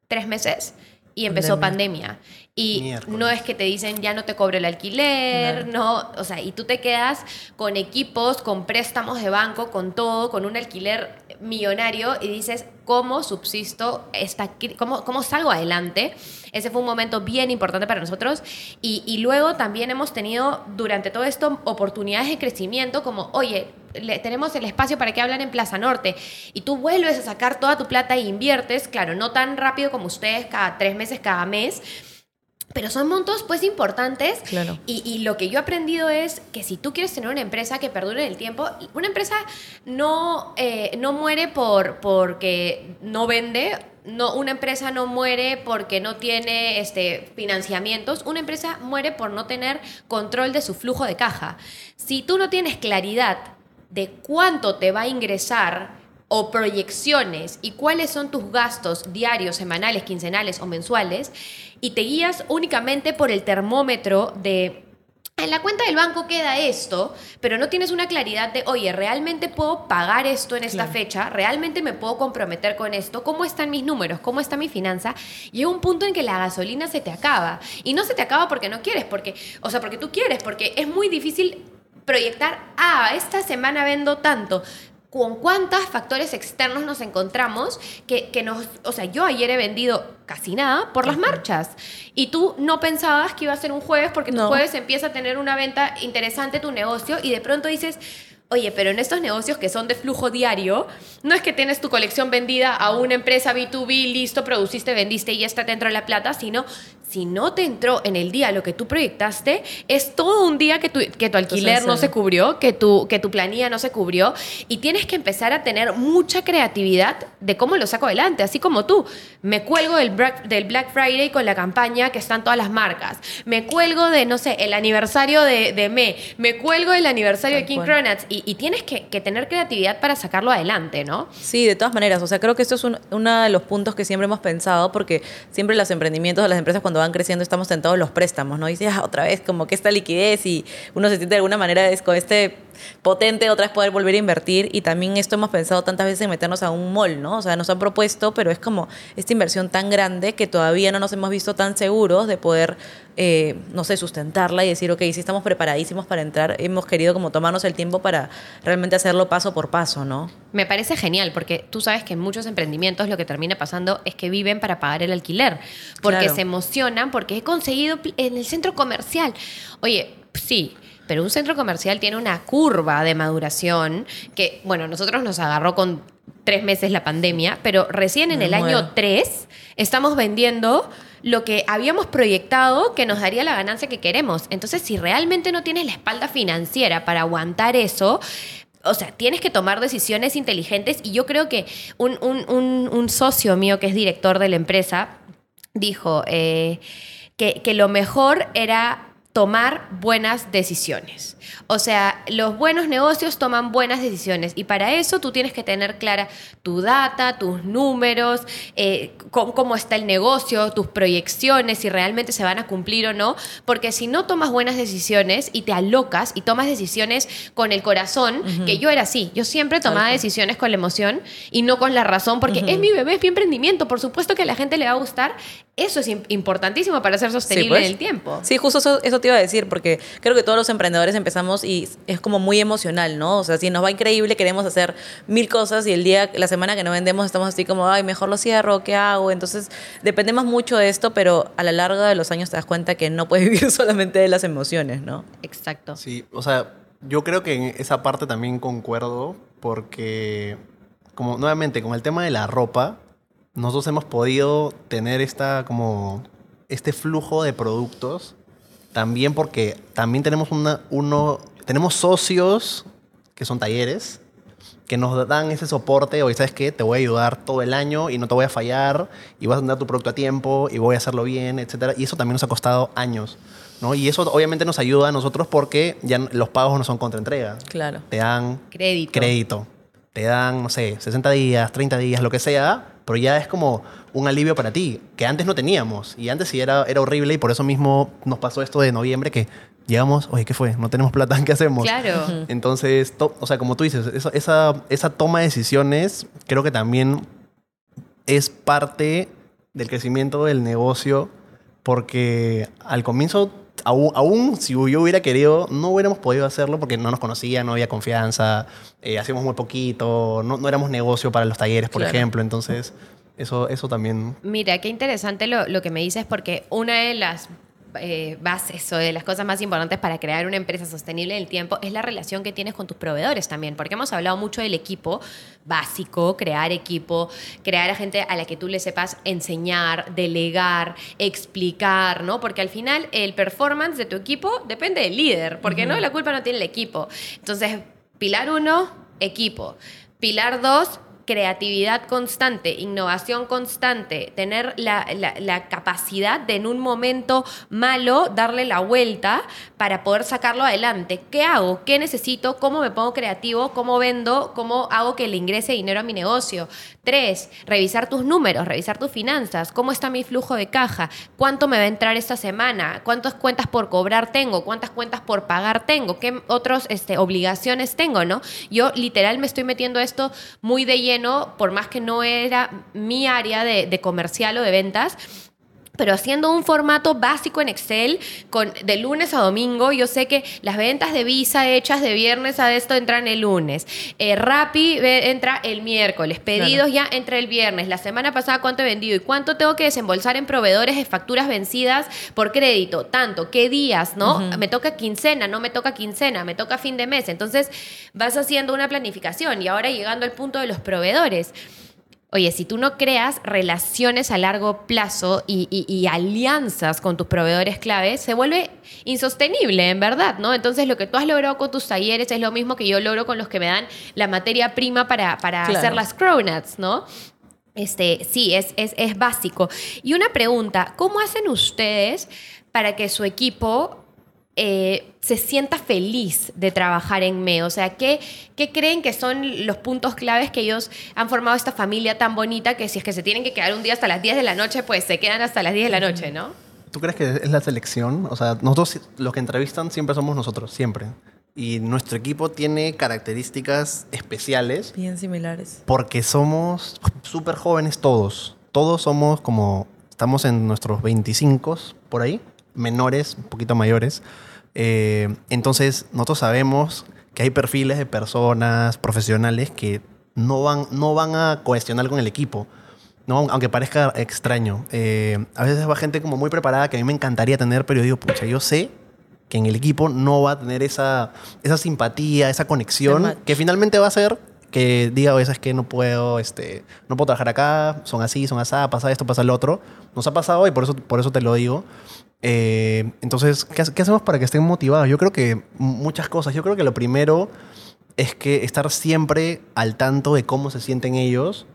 A: tres meses y empezó pandemia. Y
C: Miércoles.
A: no es que te dicen ya no te cobro el alquiler, no, o sea, y tú te quedas con equipos, con préstamos de banco, con todo, con un alquiler millonario y dices, ¿cómo subsisto esta, cómo, cómo salgo adelante? Ese fue un momento bien importante para nosotros. Y, y luego también hemos tenido durante todo esto oportunidades de crecimiento como, oye, le- tenemos el espacio para que hablan en Plaza Norte y tú vuelves a sacar toda tu plata e inviertes, claro, no tan rápido como ustedes, cada tres meses, cada mes, pero son montos pues importantes
B: Claro.
A: y, y lo que yo he aprendido es que si tú quieres tener una empresa que perdure en el tiempo, una empresa no, eh, no muere por, porque no vende, no, una empresa no muere porque no tiene este, financiamientos, una empresa muere por no tener control de su flujo de caja. Si tú no tienes claridad de cuánto te va a ingresar o proyecciones y cuáles son tus gastos diarios, semanales, quincenales o mensuales y te guías únicamente por el termómetro de en la cuenta del banco queda esto, pero no tienes una claridad de, oye, ¿realmente puedo pagar esto en esta
B: Claro.
A: fecha? ¿Realmente me puedo comprometer con esto? ¿Cómo están mis números? ¿Cómo está mi finanza? Llega un punto en que la gasolina se te acaba. Y no se te acaba porque no quieres, porque, o sea, porque tú quieres, porque es muy difícil proyectar, ah, esta semana vendo tanto. ¿Con cuántos factores externos nos encontramos que, que nos... O sea, yo ayer he vendido casi nada por las marchas. Y tú no pensabas que iba a ser un jueves porque tu
B: No.
A: jueves empieza a tener una venta interesante tu negocio y de pronto dices... Oye, pero en estos negocios que son de flujo diario, no es que tienes tu colección vendida a una empresa B2B, listo, produciste, vendiste y ya está dentro de la plata, sino si no te entró en el día lo que tú proyectaste, es todo un día que tu, que tu alquiler no se cubrió, que tu, que tu planilla no se cubrió y tienes que empezar a tener mucha creatividad de cómo lo saco adelante, así como tú. Me cuelgo del Black, del Black Friday con la campaña que están todas las marcas. Me cuelgo de, no sé, el aniversario de, de Me. Me cuelgo del aniversario de King. Cronuts y, y tienes que, que tener creatividad para sacarlo adelante, ¿no?
B: Sí, de todas maneras. O sea, creo que esto es un- uno de los puntos que siempre hemos pensado, porque siempre los emprendimientos de las empresas cuando van creciendo estamos tentados los préstamos, ¿no? Y dices, ah, otra vez, como que esta liquidez y uno se siente de alguna manera es con este potente otra vez poder volver a invertir. Y también esto hemos pensado tantas veces en meternos a un mall, ¿no? O sea, nos han propuesto, pero es como esta inversión tan grande que todavía no nos hemos visto tan seguros de poder, eh, no sé, sustentarla y decir, ok, si estamos preparadísimos para entrar, hemos querido como tomarnos el tiempo para realmente hacerlo paso por paso, ¿no?
A: Me parece genial porque tú sabes que en muchos emprendimientos lo que termina pasando es que viven para pagar el alquiler, porque
B: Claro.
A: se emocionan, porque he conseguido en el centro comercial. Oye, sí. Pero un centro comercial tiene una curva de maduración que, bueno, nosotros nos agarró con tres meses la pandemia, pero recién en
B: Me
A: el año
B: muero.
A: 3 estamos vendiendo lo que habíamos proyectado que nos daría la ganancia que queremos. Entonces, si realmente no tienes la espalda financiera para aguantar eso, o sea, tienes que tomar decisiones inteligentes y yo creo que un, un- un- un socio mío que es director de la empresa dijo eh, que, que lo mejor era tomar buenas decisiones. O sea, los buenos negocios toman buenas decisiones y para eso tú tienes que tener clara tu data, tus números, eh, cómo, cómo está el negocio, tus proyecciones, si realmente se van a cumplir o no, porque si no tomas buenas decisiones y te alocas y tomas decisiones con el corazón, que yo era así, yo siempre tomaba decisiones con la emoción y no con la razón, porque es mi bebé, es mi emprendimiento, por supuesto que a la gente le va a gustar, eso es im- importantísimo para ser sostenible
B: pues.
A: en el tiempo.
B: Sí, justo eso, eso te iba a decir, porque creo que todos los emprendedores empezamos y es como muy emocional, ¿no? O sea, si nos va increíble, queremos hacer mil cosas y el día, la semana que no vendemos, estamos así como, ay, mejor lo cierro, ¿qué hago? Entonces, dependemos mucho de esto, pero a la larga de los años te das cuenta que no puedes vivir solamente de las emociones, ¿no?
A: Exacto.
C: Sí, o sea, yo creo que en esa parte también concuerdo porque, como nuevamente, con el tema de la ropa, nosotros hemos podido tener esta, como, este flujo de productos también porque también tenemos una, uno, tenemos socios que son talleres que nos dan ese soporte, oye, ¿sabes qué? Te voy a ayudar todo el año y no te voy a fallar y vas a tener tu producto a tiempo y voy a hacerlo bien, etcétera. Y eso también nos ha costado años, ¿no? Y eso obviamente nos ayuda a nosotros porque ya los pagos no son contra entrega.
B: Claro.
C: Te dan
A: Crédito.
C: crédito. Te dan, no sé, 60 días, 30 días, lo que sea, pero ya es como un alivio para ti, que antes no teníamos. Y antes sí era, era horrible y por eso mismo nos pasó esto de noviembre que llegamos, oye, ¿qué fue? No tenemos plata, ¿qué hacemos?
A: Claro.
C: Entonces, to- o sea, como tú dices, eso- esa, esa toma de decisiones creo que también es parte del crecimiento del negocio porque al comienzo, aún, aún si yo hubiera querido, no hubiéramos podido hacerlo porque no nos conocían, no había confianza, eh, hacíamos muy poquito, no, no éramos negocio para los talleres, por
B: Claro.
C: ejemplo. Entonces, eso, eso también...
A: Mira, qué interesante lo, lo que me dices porque una de las eh, bases o de las cosas más importantes para crear una empresa sostenible en el tiempo es la relación que tienes con tus proveedores también, porque hemos hablado mucho del equipo básico, crear equipo, crear a gente a la que tú le sepas enseñar, delegar, explicar, ¿no? Porque al final el performance de tu equipo depende del líder, porque no la culpa no tiene el equipo. Entonces, pilar uno, equipo. Pilar dos, creatividad constante, innovación constante, tener la, la- capacidad de en un momento malo darle la vuelta para poder sacarlo adelante. ¿Qué hago? ¿Qué necesito? ¿Cómo me pongo creativo? ¿Cómo vendo? ¿Cómo hago que le ingrese dinero a mi negocio? Tres, revisar tus números, revisar tus finanzas. ¿Cómo está mi flujo de caja? ¿Cuánto me va a entrar esta semana? ¿Cuántas cuentas por cobrar tengo? ¿Cuántas cuentas por pagar tengo? ¿Qué otras este, obligaciones tengo? ¿no? Yo literal me estoy metiendo esto muy de lleno, por más que no era mi área de, comercial o de ventas. Pero haciendo un formato básico en Excel, con, de lunes a domingo, yo sé que las ventas de Visa hechas de viernes a esto entran el lunes. Eh, Rappi entra el miércoles. Pedidos ya entra el viernes. La semana pasada, ¿cuánto he vendido? ¿Y cuánto tengo que desembolsar en proveedores de facturas vencidas por crédito? Tanto. ¿Qué días? ¿No? Me toca quincena, no me toca quincena, me toca fin de mes. Entonces, vas haciendo una planificación. Y ahora llegando al punto de los proveedores. Oye, si tú no creas relaciones a largo plazo y, y- y alianzas con tus proveedores claves, se vuelve insostenible, en verdad, ¿no? Entonces, lo que tú has logrado con tus talleres es lo mismo que yo logro con los que me dan la materia prima para, para
B: Claro.
A: hacer las cronuts, ¿no? Este, sí, es, es, es básico. Y una pregunta, ¿cómo hacen ustedes para que su equipo eh, se sienta feliz de trabajar en ME? O sea, ¿qué, ¿qué creen que son los puntos claves que ellos han formado esta familia tan bonita que si es que se tienen que quedar un día hasta las 10 de la noche, pues se quedan hasta las 10 de la noche, ¿no?
C: ¿Tú crees que es la selección? O sea, nosotros, los que entrevistan, siempre somos nosotros, siempre. Y nuestro equipo tiene características especiales
B: Bien similares.
C: porque somos súper jóvenes todos. Todos somos como, estamos en nuestros 25 por ahí, menores, un poquito mayores. Eh, entonces, nosotros sabemos que hay perfiles de personas profesionales que no van, no van a cohesionar con el equipo. No, aunque parezca extraño. Eh, a veces va gente como muy preparada que a mí me encantaría tener, pero yo digo, pucha, yo sé que en el equipo no va a tener esa, esa simpatía, esa conexión, que finalmente va a ser que diga, oye, es que no puedo, este, no puedo trabajar acá, son así, son así, pasa esto, pasa lo otro. Nos ha pasado y por eso, por eso te lo digo. Eh, entonces, ¿qué, qué hacemos para que estén motivados? Yo creo que muchas cosas. Yo creo que lo primero es que estar siempre al tanto de cómo se sienten ellos,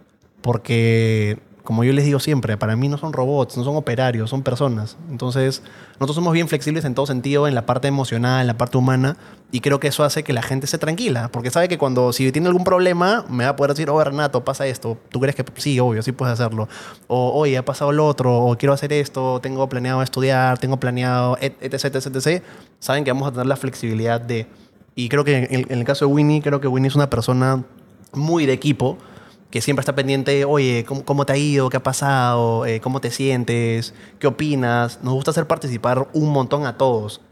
C: porque, como yo les digo siempre, para mí no son robots, no son operarios, son personas. Entonces, nosotros somos bien flexibles en todo sentido, en la parte emocional, en la parte humana, y creo que eso hace que la gente esté tranquila, porque sabe que cuando, si tiene algún problema, me va a poder decir, oh, Renato, pasa esto. ¿Tú crees que sí, obvio, sí puedes hacerlo? O, oye, ha pasado lo otro, o quiero hacer esto, tengo planeado estudiar, tengo planeado, et- etc, etc, etc. Saben que vamos a tener la flexibilidad de... Y creo que en el caso de Winnie, creo que Winnie es una persona muy de equipo que siempre está pendiente, oye, ¿cómo, cómo te ha ido? ¿Qué ha pasado? Eh, ¿Cómo te sientes? ¿Qué opinas? Nos gusta hacer participar un montón a todos.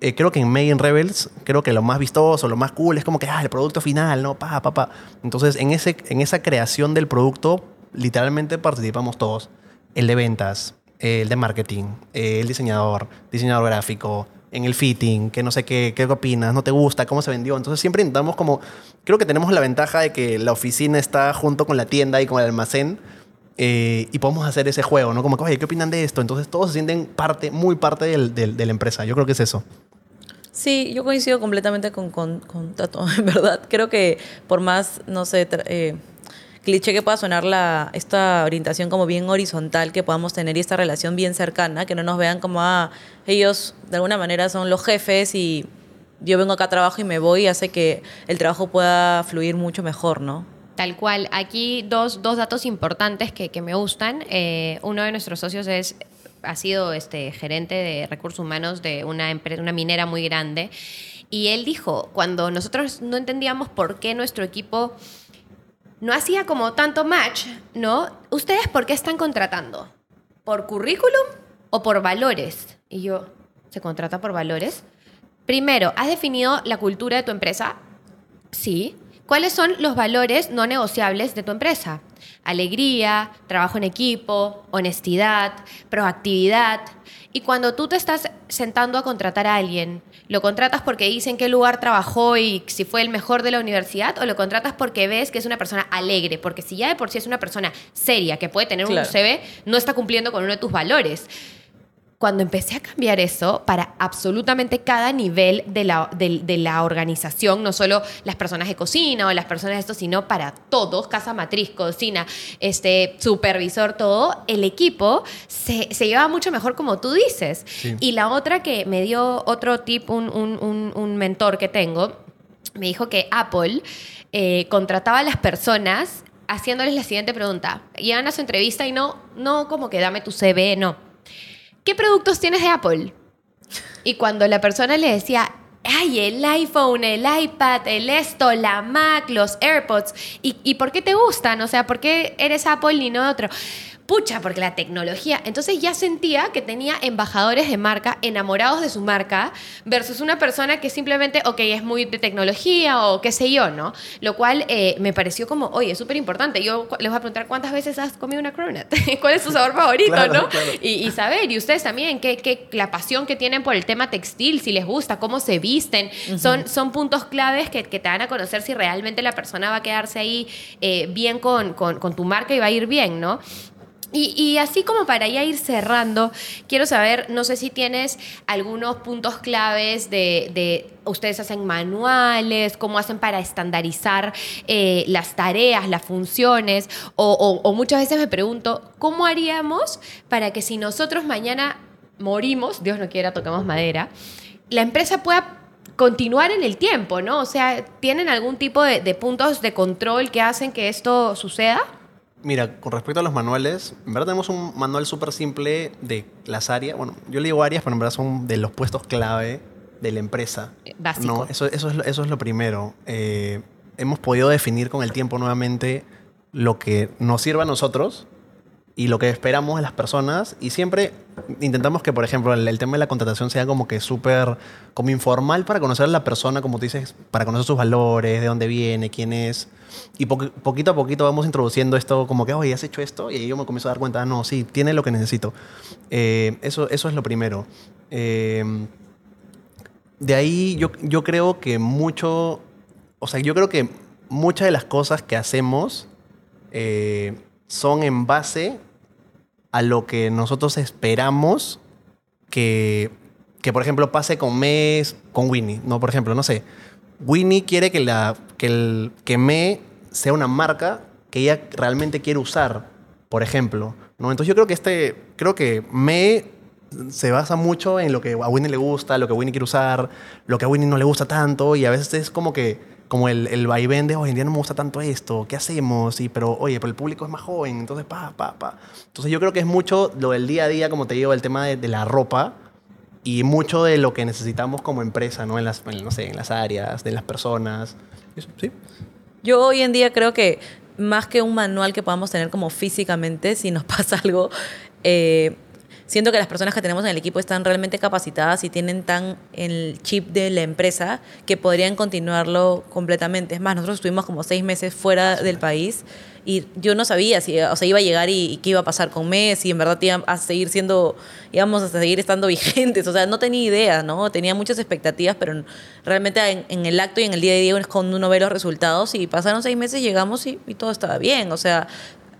C: Eh, creo que en Made in Rebels, creo que lo más vistoso, lo más cool es como que, ah, el producto final, ¿no? Pa, pa, pa. Entonces, en, ese, en esa creación del producto, literalmente participamos todos. El de ventas, el de marketing, el diseñador, diseñador gráfico, en el fitting, que no sé qué, qué opinas, no te gusta, cómo se vendió. Entonces siempre intentamos como, creo que tenemos la ventaja de que la oficina está junto con la tienda y con el almacén eh, y podemos hacer ese juego, ¿no? Como oye, ¿qué opinan de esto? Entonces todos se sienten parte, muy parte del- del- de la empresa. Yo creo que es eso.
B: Sí, yo coincido completamente con, con, con Tato, en verdad. Creo que por más, no sé, eh, cliché que pueda sonar la, esta orientación como bien horizontal que podamos tener y esta relación bien cercana, que no nos vean como, ah, ellos de alguna manera son los jefes y yo vengo acá a trabajo y me voy y hace que el trabajo pueda fluir mucho mejor, ¿no?
A: Tal cual. Aquí dos, dos datos importantes que, que me gustan. Eh, uno de nuestros socios es, ha sido este, gerente de recursos humanos de una, empresa, una minera muy grande. Y él dijo, cuando nosotros no entendíamos por qué nuestro equipo no hacía como tanto match, ¿no? ¿Ustedes por qué están contratando? ¿Por currículum o por valores? Y yo, ¿se contrata por valores? Primero, ¿has definido la cultura de tu empresa? Sí. ¿Cuáles son los valores no negociables de tu empresa? Alegría, trabajo en equipo, honestidad, proactividad. Y cuando tú te estás sentando a contratar a alguien, ¿lo contratas porque dice en qué lugar trabajó y si fue el mejor de la universidad? ¿O lo contratas porque ves que es una persona alegre? Porque si ya de por sí es una persona seria que puede tener
B: Claro.
A: un CV, no está cumpliendo con uno de tus valores cuando empecé a cambiar eso para absolutamente cada nivel de la, de, de la organización, no solo las personas de cocina o las personas de esto, sino para todos, casa matriz, cocina, este, supervisor, todo, el equipo se, se llevaba mucho mejor como tú dices.
C: Sí.
A: Y la otra que me dio otro tip, un, un- un- un mentor que tengo, me dijo que Apple eh, contrataba a las personas haciéndoles la siguiente pregunta. Llegan a su entrevista y no, no como que dame tu CV, no. ¿Qué productos tienes de Apple? Y cuando la persona le decía, ay, el iPhone, el iPad, el esto, la Mac, los AirPods, ¿y, por qué te gustan? O sea, ¿por qué eres Apple y no otro? Pucha, porque la tecnología. Entonces ya sentía que tenía embajadores de marca enamorados de su marca versus una persona que simplemente, ok, es muy de tecnología o qué sé yo, ¿no? Lo cual eh, me pareció como, oye, es súper importante. Yo les voy a preguntar cuántas veces has comido una cronut. ¿Cuál es tu sabor favorito,
C: Claro,
A: no?
C: claro.
A: Y, y saber, y ustedes también, qué, qué- la pasión que tienen por el tema textil, si les gusta, cómo se visten, son, son puntos claves que, que te van a conocer si realmente la persona va a quedarse ahí eh, bien con, con- con tu marca y va a ir bien, ¿no? Y, así como para ya ir cerrando, quiero saber, no sé si tienes algunos puntos claves de, de- ustedes hacen manuales, cómo hacen para estandarizar eh, las tareas, las funciones, o, o- o muchas veces me pregunto, ¿cómo haríamos para que si nosotros mañana morimos, Dios no quiera, toquemos madera, la empresa pueda continuar en el tiempo, ¿no? O sea, ¿tienen algún tipo de puntos de control que hacen que esto suceda?
C: Mira, con respecto a los manuales, en verdad tenemos un manual súper simple de las áreas. Bueno, yo le digo áreas, pero en verdad son de los puestos clave de la empresa.
A: Básico.
C: No, eso, eso, es, lo- eso es lo primero. Eh, hemos podido definir con el tiempo nuevamente lo que nos sirve a nosotros y lo que esperamos de las personas. Y siempre intentamos que, por ejemplo, el, el tema de la contratación sea como que súper como informal para conocer a la persona, como tú dices, para conocer sus valores, de dónde viene, quién es. Y po- poquito a poquito vamos introduciendo esto como que, oye, ¿has hecho esto? Y ahí yo me comienzo a dar cuenta, ah, no, sí, tiene lo que necesito. Eh, eso, eso es lo primero. Eh, de ahí yo, yo creo que mucho, o sea, yo creo que muchas de las cosas que hacemos eh, son en base a lo que nosotros esperamos que, que por ejemplo, pase con Mes, con Winnie, ¿no? Por ejemplo, no sé, Winnie quiere que, la, que, el, que Me sea una marca que ella realmente quiere usar, por ejemplo, ¿no? Entonces yo creo que este, creo que Me se basa mucho en lo que a Winnie le gusta, lo que Winnie quiere usar, lo que a Winnie no le gusta tanto y a veces es como que como el, el vaivén de hoy en día no me gusta tanto esto, ¿qué hacemos? Y, pero oye, pero el público es más joven, entonces pa, pa, pa. Entonces yo creo que es mucho lo del día a día, como te digo, el tema de, de la ropa y mucho de lo que necesitamos como empresa, ¿no? En las, en, no sé, en las áreas, de las personas. ¿Sí?
B: Yo hoy en día creo que más que un manual que podamos tener como físicamente, si nos pasa algo, eh, siento que las personas que tenemos en el equipo están realmente capacitadas y tienen tan el chip de la empresa que podrían continuarlo completamente. Es más, nosotros estuvimos como seis meses fuera del país y yo no sabía si o sea, iba a llegar y, qué iba a pasar con Messi, en verdad iban a seguir siendo, íbamos a seguir estando vigentes, o sea, no tenía idea, ¿no? Tenía muchas expectativas, pero realmente en, el acto y en el día a día es cuando uno ve los resultados y pasaron seis meses, llegamos y, y todo estaba bien, o sea,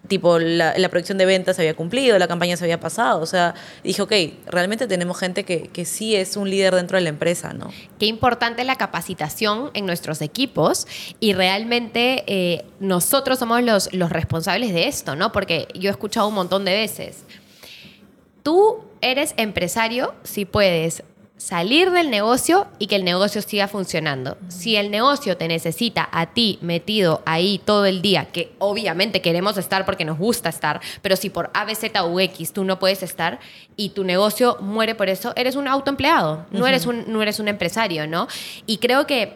B: tipo la, la, proyección de ventas se había cumplido, la campaña se había pasado, o sea, dije, ok, realmente tenemos gente que, que sí es un líder dentro de la empresa, ¿no?
A: Qué importante la capacitación en nuestros equipos y realmente eh, nosotros somos los, los responsables de esto, ¿no? Porque yo he escuchado un montón de veces, tú eres empresario si puedes salir del negocio y que el negocio siga funcionando. Si el negocio te necesita a ti metido ahí todo el día, que obviamente queremos estar porque nos gusta estar, pero si por A, B, Z o X tú no puedes estar y tu negocio muere por eso, eres un autoempleado, no, eres, un, no eres un empresario, ¿no? Y creo que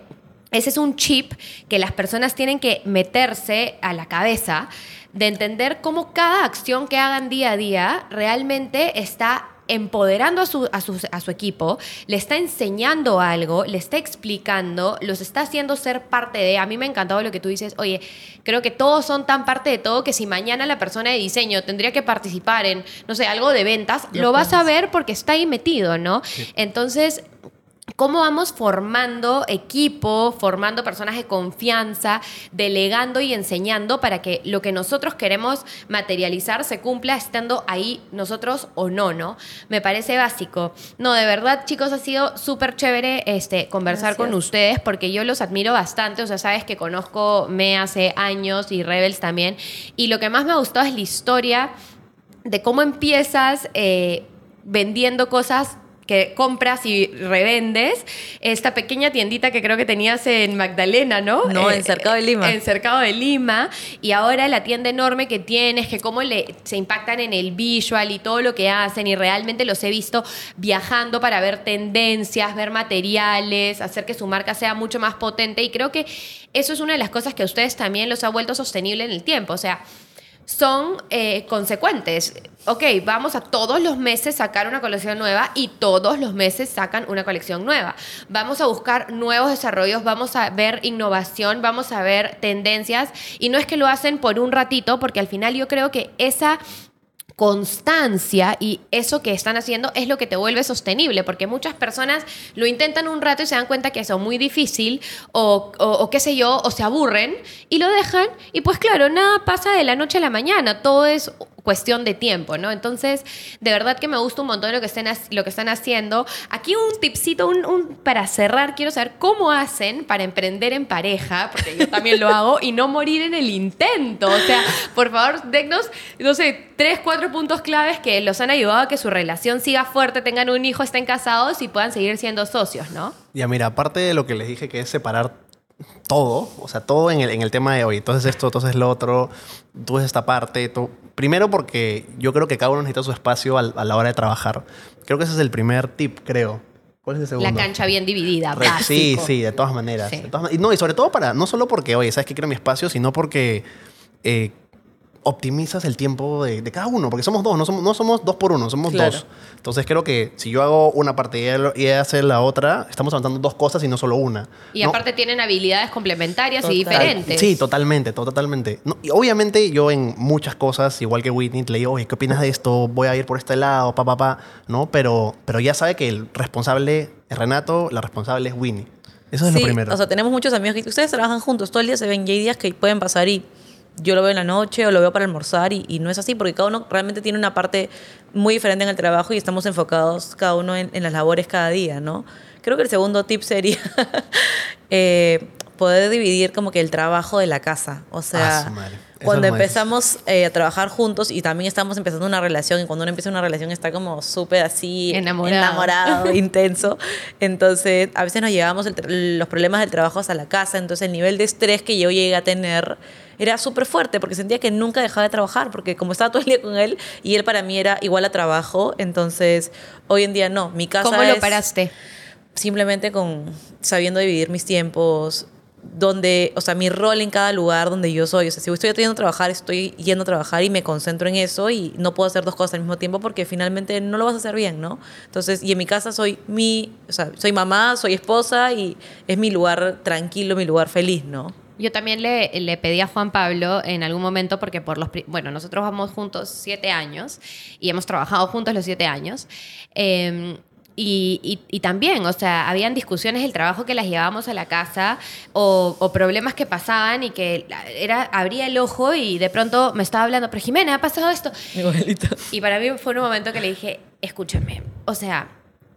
A: ese es un chip que las personas tienen que meterse a la cabeza de entender cómo cada acción que hagan día a día realmente está empoderando a su, a, su, equipo, le está enseñando algo, le está explicando, los está haciendo ser parte de. A mí me ha encantado lo que tú dices, oye, creo que todos son tan parte de todo que si mañana la persona de diseño tendría que participar en, no sé, algo de ventas, lo, vas a ver porque está ahí metido, ¿no? Entonces, cómo vamos formando equipo, formando personas de confianza, delegando y enseñando para que lo que nosotros queremos materializar se cumpla estando ahí nosotros o no, ¿no? Me parece básico. No, de verdad, chicos, ha sido súper chévere este, conversar con ustedes porque yo los admiro bastante. O sea, sabes que conozco Me hace años y Rebels también. Y lo que más me ha gustado es la historia de cómo empiezas eh, vendiendo cosas que compras y revendes, esta pequeña tiendita que creo que tenías en Magdalena, ¿no?
B: No, en Cercado de Lima.
A: En Cercado de Lima. Y ahora la tienda enorme que tienes, que cómo le, se impactan en el visual y todo lo que hacen. Y realmente los he visto viajando para ver tendencias, ver materiales, hacer que su marca sea mucho más potente. Y creo que eso es una de las cosas que a ustedes también los ha vuelto sostenible en el tiempo. O sea, son eh, consecuentes. Ok, vamos a todos los meses sacar una colección nueva y todos los meses sacan una colección nueva. Vamos a buscar nuevos desarrollos, vamos a ver innovación, vamos a ver tendencias y no es que lo hacen por un ratito, porque al final yo creo que esa constancia y eso que están haciendo es lo que te vuelve sostenible, porque muchas personas lo intentan un rato y se dan cuenta que es muy difícil o, o, qué sé yo, o se aburren y lo dejan y pues claro, nada pasa de la noche a la mañana, todo es cuestión de tiempo, ¿no? Entonces, de verdad que me gusta un montón lo que están, lo que están haciendo. Aquí un tipcito, un, para cerrar, quiero saber cómo hacen para emprender en pareja, porque yo también lo hago, y no morir en el intento. O sea, por favor, dennos, no sé, tres, cuatro puntos claves que los han ayudado a que su relación siga fuerte, tengan un hijo, estén casados y puedan seguir siendo socios, ¿no?
C: Ya, mira, aparte de lo que les dije que es separar todo, o sea, todo en el, en el tema de hoy. Entonces esto, entonces lo otro, tú es esta parte. Tú. Primero porque yo creo que cada uno necesita su espacio a, la hora de trabajar. Creo que ese es el primer tip, creo. ¿Cuál es el segundo?
A: La cancha bien dividida,
C: Sí, sí, de todas maneras. y no, y sobre todo para, no solo porque, oye, ¿sabes que quiero mi espacio? Sino porque eh, optimizas el tiempo de, cada uno, porque somos dos, no somos, no somos dos por uno, somos dos. Entonces creo que si yo hago una parte y ella, hace la otra, estamos avanzando dos cosas y no solo una.
A: Y aparte tienen habilidades complementarias y diferentes.
C: Sí, totalmente, totalmente. y obviamente yo en muchas cosas, igual que Whitney, le digo, oye, ¿qué opinas de esto? Voy a ir por este lado, pa, pa, pa, ¿no? Pero, pero ya sabe que el responsable es Renato, la responsable es Winnie. Eso es lo primero.
B: O sea, tenemos muchos amigos que ustedes trabajan juntos todo el día, se ven y hay días que pueden pasar y yo lo veo en la noche o lo veo para almorzar y, no es así porque cada uno realmente tiene una parte muy diferente en el trabajo y estamos enfocados cada uno en, las labores cada día, ¿no? Creo que el segundo tip sería eh, poder dividir como que el trabajo de la casa. O sea, ah, cuando empezamos eh, a trabajar juntos y también estamos empezando una relación y cuando uno empieza una relación está como súper así enamorado, intenso. Entonces, a veces nos llevamos los problemas del trabajo hasta la casa, entonces el nivel de estrés que yo llegué a tener era súper fuerte porque sentía que nunca dejaba de trabajar, porque como estaba todo el día con él y él para mí era igual a trabajo, entonces hoy en día no. Mi casa
A: ¿Cómo lo paraste?
B: Simplemente con sabiendo dividir mis tiempos, donde, o sea, mi rol en cada lugar donde yo soy. O sea, si estoy yendo a trabajar, estoy yendo a trabajar y me concentro en eso y no puedo hacer dos cosas al mismo tiempo porque finalmente no lo vas a hacer bien, ¿no? Entonces, y en mi casa soy mi, o sea, soy mamá, soy esposa y es mi lugar tranquilo, mi lugar feliz, ¿no?
A: Yo también le, le, pedí a Juan Pablo en algún momento, porque por los. Bueno, nosotros vamos juntos siete años y hemos trabajado juntos los siete años. Eh, y, y, también, o sea, habían discusiones del trabajo que las llevábamos a la casa o, o, problemas que pasaban y que era, abría el ojo y de pronto me estaba hablando, pero Jimena, ha pasado esto.
B: Igualito.
A: Y para mí fue un momento que le dije, escúchame, o sea,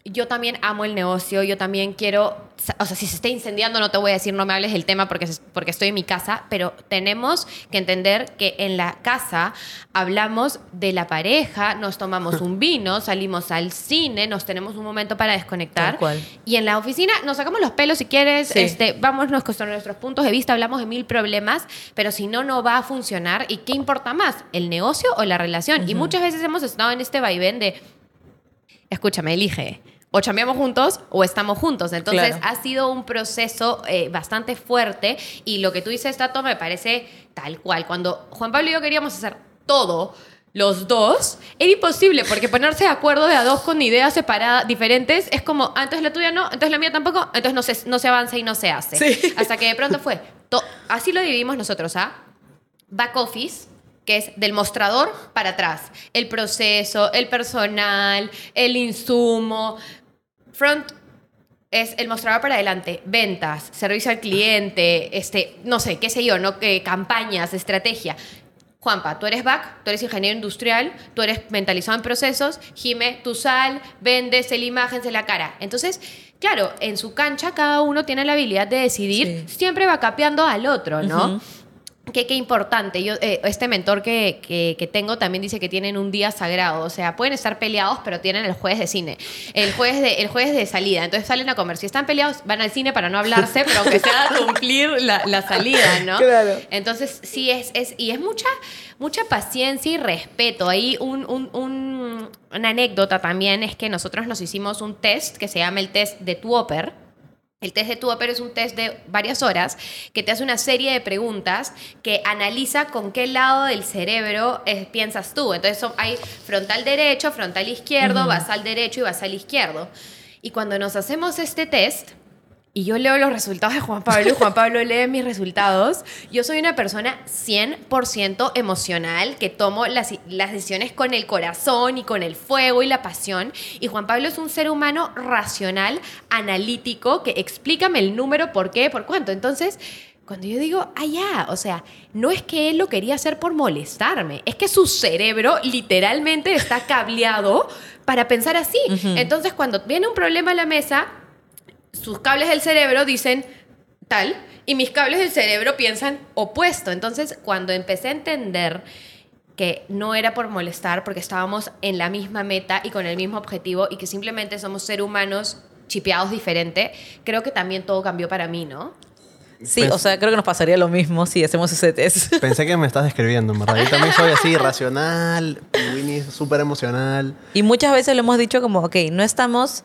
A: yo también amo el negocio, yo también quiero, o sea, si se está incendiando no te voy a decir no me hables del tema porque, porque estoy en mi casa, pero tenemos que entender que en la casa hablamos de la pareja, nos tomamos un vino, salimos al cine, nos tenemos un momento para desconectar. Y en la oficina nos sacamos los pelos si quieres, sí. este, vámonos con nuestros puntos de vista, hablamos de mil problemas, pero si no, no va a funcionar. ¿Y qué importa más, el negocio o la relación? Uh -huh. Y muchas veces hemos estado en este vaivén de, escúchame, elige o chambeamos juntos o estamos juntos. Entonces claro. ha sido un proceso eh, bastante fuerte y lo que tú dices, Tato, me parece tal cual. Cuando Juan Pablo y yo queríamos hacer todo, los dos, era imposible porque ponerse de acuerdo de a dos con ideas separadas, diferentes, es como, ah, entonces la tuya no, entonces la mía tampoco, entonces no se, no se avanza y no se hace.
B: Sí.
A: Hasta que de pronto fue, así lo dividimos nosotros, ¿ah? Back office, que es del mostrador para atrás. El proceso, el personal, el insumo, Front es el mostrador para adelante, ventas, servicio al cliente, este, no sé, qué sé yo, ¿no? Eh, campañas, estrategia. Juanpa, tú eres back, tú eres ingeniero industrial, tú eres mentalizado en procesos, Jime, tú sal, vendes el imagen de la cara. Entonces, claro, en su cancha cada uno tiene la habilidad de decidir, sí. siempre va capeando al otro, ¿no? Uh -huh. Qué, qué importante. Yo, eh, este mentor que, que, que, tengo también dice que tienen un día sagrado. O sea, pueden estar peleados, pero tienen el jueves de cine. El jueves de, el jueves de salida. Entonces salen a comer. Si están peleados, van al cine para no hablarse, pero aunque sea cumplir la, la, salida, ¿no?
B: Claro.
A: Entonces, sí, es, es, y es mucha, mucha paciencia y respeto. Ahí un, un, un, una anécdota también es que nosotros nos hicimos un test que se llama el test de Tuoper el test de TUOPER es un test de varias horas que te hace una serie de preguntas que analiza con qué lado del cerebro eh, piensas tú. Entonces son, hay frontal derecho, frontal izquierdo, uh -huh. basal derecho y basal izquierdo. Y cuando nos hacemos este test, y yo leo los resultados de Juan Pablo y Juan Pablo lee mis resultados, yo soy una persona 100% emocional que tomo las, las decisiones con el corazón y con el fuego y la pasión. Y Juan Pablo es un ser humano racional, analítico, que explícame el número, por qué, por cuánto. Entonces, cuando yo digo, ah, ya, o sea, no es que él lo quería hacer por molestarme, es que su cerebro literalmente está cableado para pensar así. Uh -huh. Entonces, cuando viene un problema a la mesa, sus cables del cerebro dicen tal y mis cables del cerebro piensan opuesto. Entonces, cuando empecé a entender que no era por molestar, porque estábamos en la misma meta y con el mismo objetivo y que simplemente somos seres humanos chipeados diferente, creo que también todo cambió para mí, ¿no?
B: Sí, Pens o sea, creo que nos pasaría lo mismo si hacemos ese test.
C: Pensé que me estás describiendo, ¿verdad? Yo también soy así, racional, Winnie es súper emocional.
B: Y muchas veces lo hemos dicho como, ok, no estamos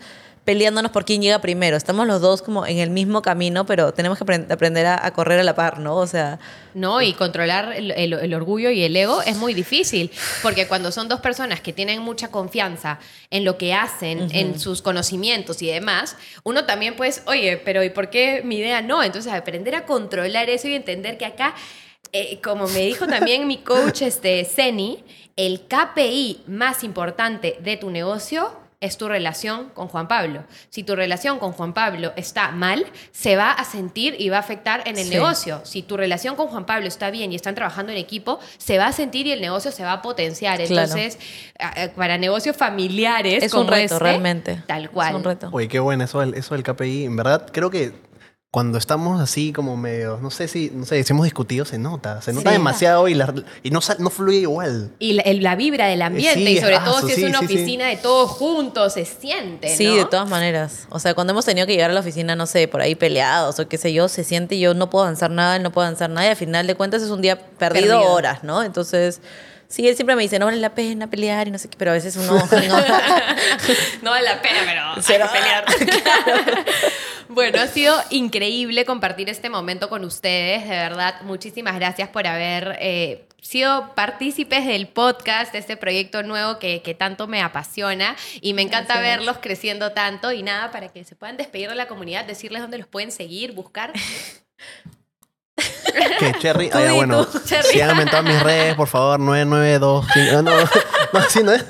B: peleándonos por quién llega primero. Estamos los dos como en el mismo camino, pero tenemos que aprend aprender a, a, correr a la par, ¿no? O sea...
A: No, y controlar el, el, el, orgullo y el ego es muy difícil, porque cuando son dos personas que tienen mucha confianza en lo que hacen, uh -huh. en sus conocimientos y demás, uno también pues, oye, pero ¿y por qué mi idea no? Entonces, aprender a controlar eso y entender que acá... Eh, como me dijo también mi coach este, Seni, el KPI más importante de tu negocio es tu relación con Juan Pablo. Si tu relación con Juan Pablo está mal, se va a sentir y va a afectar en el sí. negocio. Si tu relación con Juan Pablo está bien y están trabajando en equipo, se va a sentir y el negocio se va a potenciar. Entonces, claro. para negocios familiares
B: es
A: como
B: un reto
A: este,
B: realmente.
A: Tal cual.
B: Es un reto.
C: Oye, qué bueno eso, eso del KPI. En verdad, creo que cuando estamos así como medio, no sé si, no sé, si hemos discutido, se nota, se nota sí. demasiado y, la, y no, no fluye igual.
A: Y la, la vibra del ambiente, sí, y sobre ah, todo si sí, es una oficina de todos juntos, se siente,
B: Sí,
A: ¿no?
B: de todas maneras. O sea, cuando hemos tenido que llegar a la oficina, no sé, por ahí peleados o qué sé yo, se siente yo no puedo avanzar nada, él no puedo avanzar nada y al final de cuentas es un día perdido, perdido. horas, ¿no? Entonces... Sí, él siempre me dice, no vale la pena pelear y no sé qué, pero a veces uno...
A: no, no vale la pena, pero, pero hay que pelear. claro. Bueno, ha sido increíble compartir este momento con ustedes, de verdad. Muchísimas gracias por haber eh, sido partícipes del podcast, de este proyecto nuevo que, que tanto me apasiona y me encanta
B: Gracias.
A: verlos creciendo tanto. Y nada, para que se puedan despedir de la comunidad, decirles dónde los pueden seguir, buscar.
C: Que Cherry, ah, ya, bueno, síganme en todas mis redes, por favor, 992. No, no, no, así no es.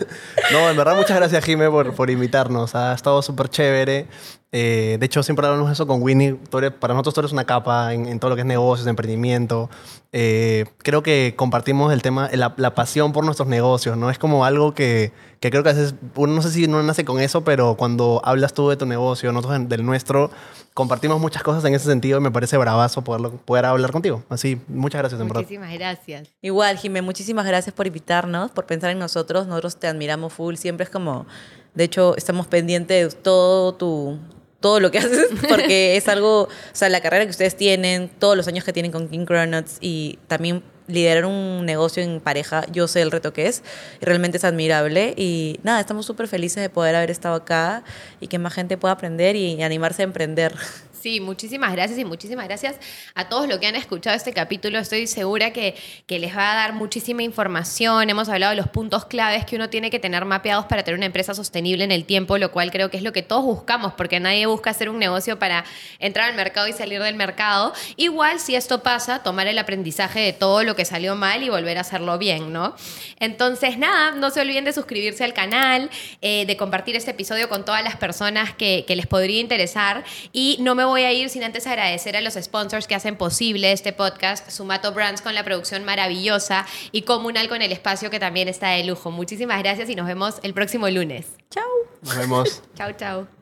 C: No, en verdad, muchas gracias, Jime, por, por invitarnos. Ha estado súper chévere. Eh, de hecho, siempre hablamos de eso con Winnie. Para nosotros tú eres una capa en, en todo lo que es negocios, emprendimiento. Eh, creo que compartimos el tema, la, la pasión por nuestros negocios, ¿no? Es como algo que, que creo que a veces, uno no sé si uno nace con eso, pero cuando hablas tú de tu negocio, nosotros del nuestro, compartimos muchas cosas en ese sentido y me parece bravazo poderlo, poder hablar contigo. Así, muchas gracias, en verdad.
A: Muchísimas gracias.
B: Igual, Jimé, muchísimas gracias por invitarnos, por pensar en nosotros. Nosotros te admiramos full. Siempre es como, de hecho, estamos pendientes de todo tu todo lo que haces porque es algo, o sea, la carrera que ustedes tienen, todos los años que tienen con King Cronuts y también liderar un negocio en pareja, yo sé el reto que es y realmente es admirable y nada, estamos súper felices de poder haber estado acá y que más gente pueda aprender y animarse a emprender.
A: Sí, muchísimas gracias y muchísimas gracias a todos los que han escuchado este capítulo. Estoy segura que, que les va a dar muchísima información. Hemos hablado de los puntos claves que uno tiene que tener mapeados para tener una empresa sostenible en el tiempo, lo cual creo que es lo que todos buscamos, porque nadie busca hacer un negocio para entrar al mercado y salir del mercado. Igual, si esto pasa, tomar el aprendizaje de todo lo que salió mal y volver a hacerlo bien, ¿no? Entonces, nada, no se olviden de suscribirse al canal, eh, de compartir este episodio con todas las personas que, que les podría interesar. Y no me voy a ir sin antes agradecer a los sponsors que hacen posible este podcast, Sumato Brands con la producción maravillosa y Comunal con el espacio que también está de lujo. Muchísimas gracias y nos vemos el próximo lunes.
B: Chao.
C: Nos vemos.
A: Chao, chao.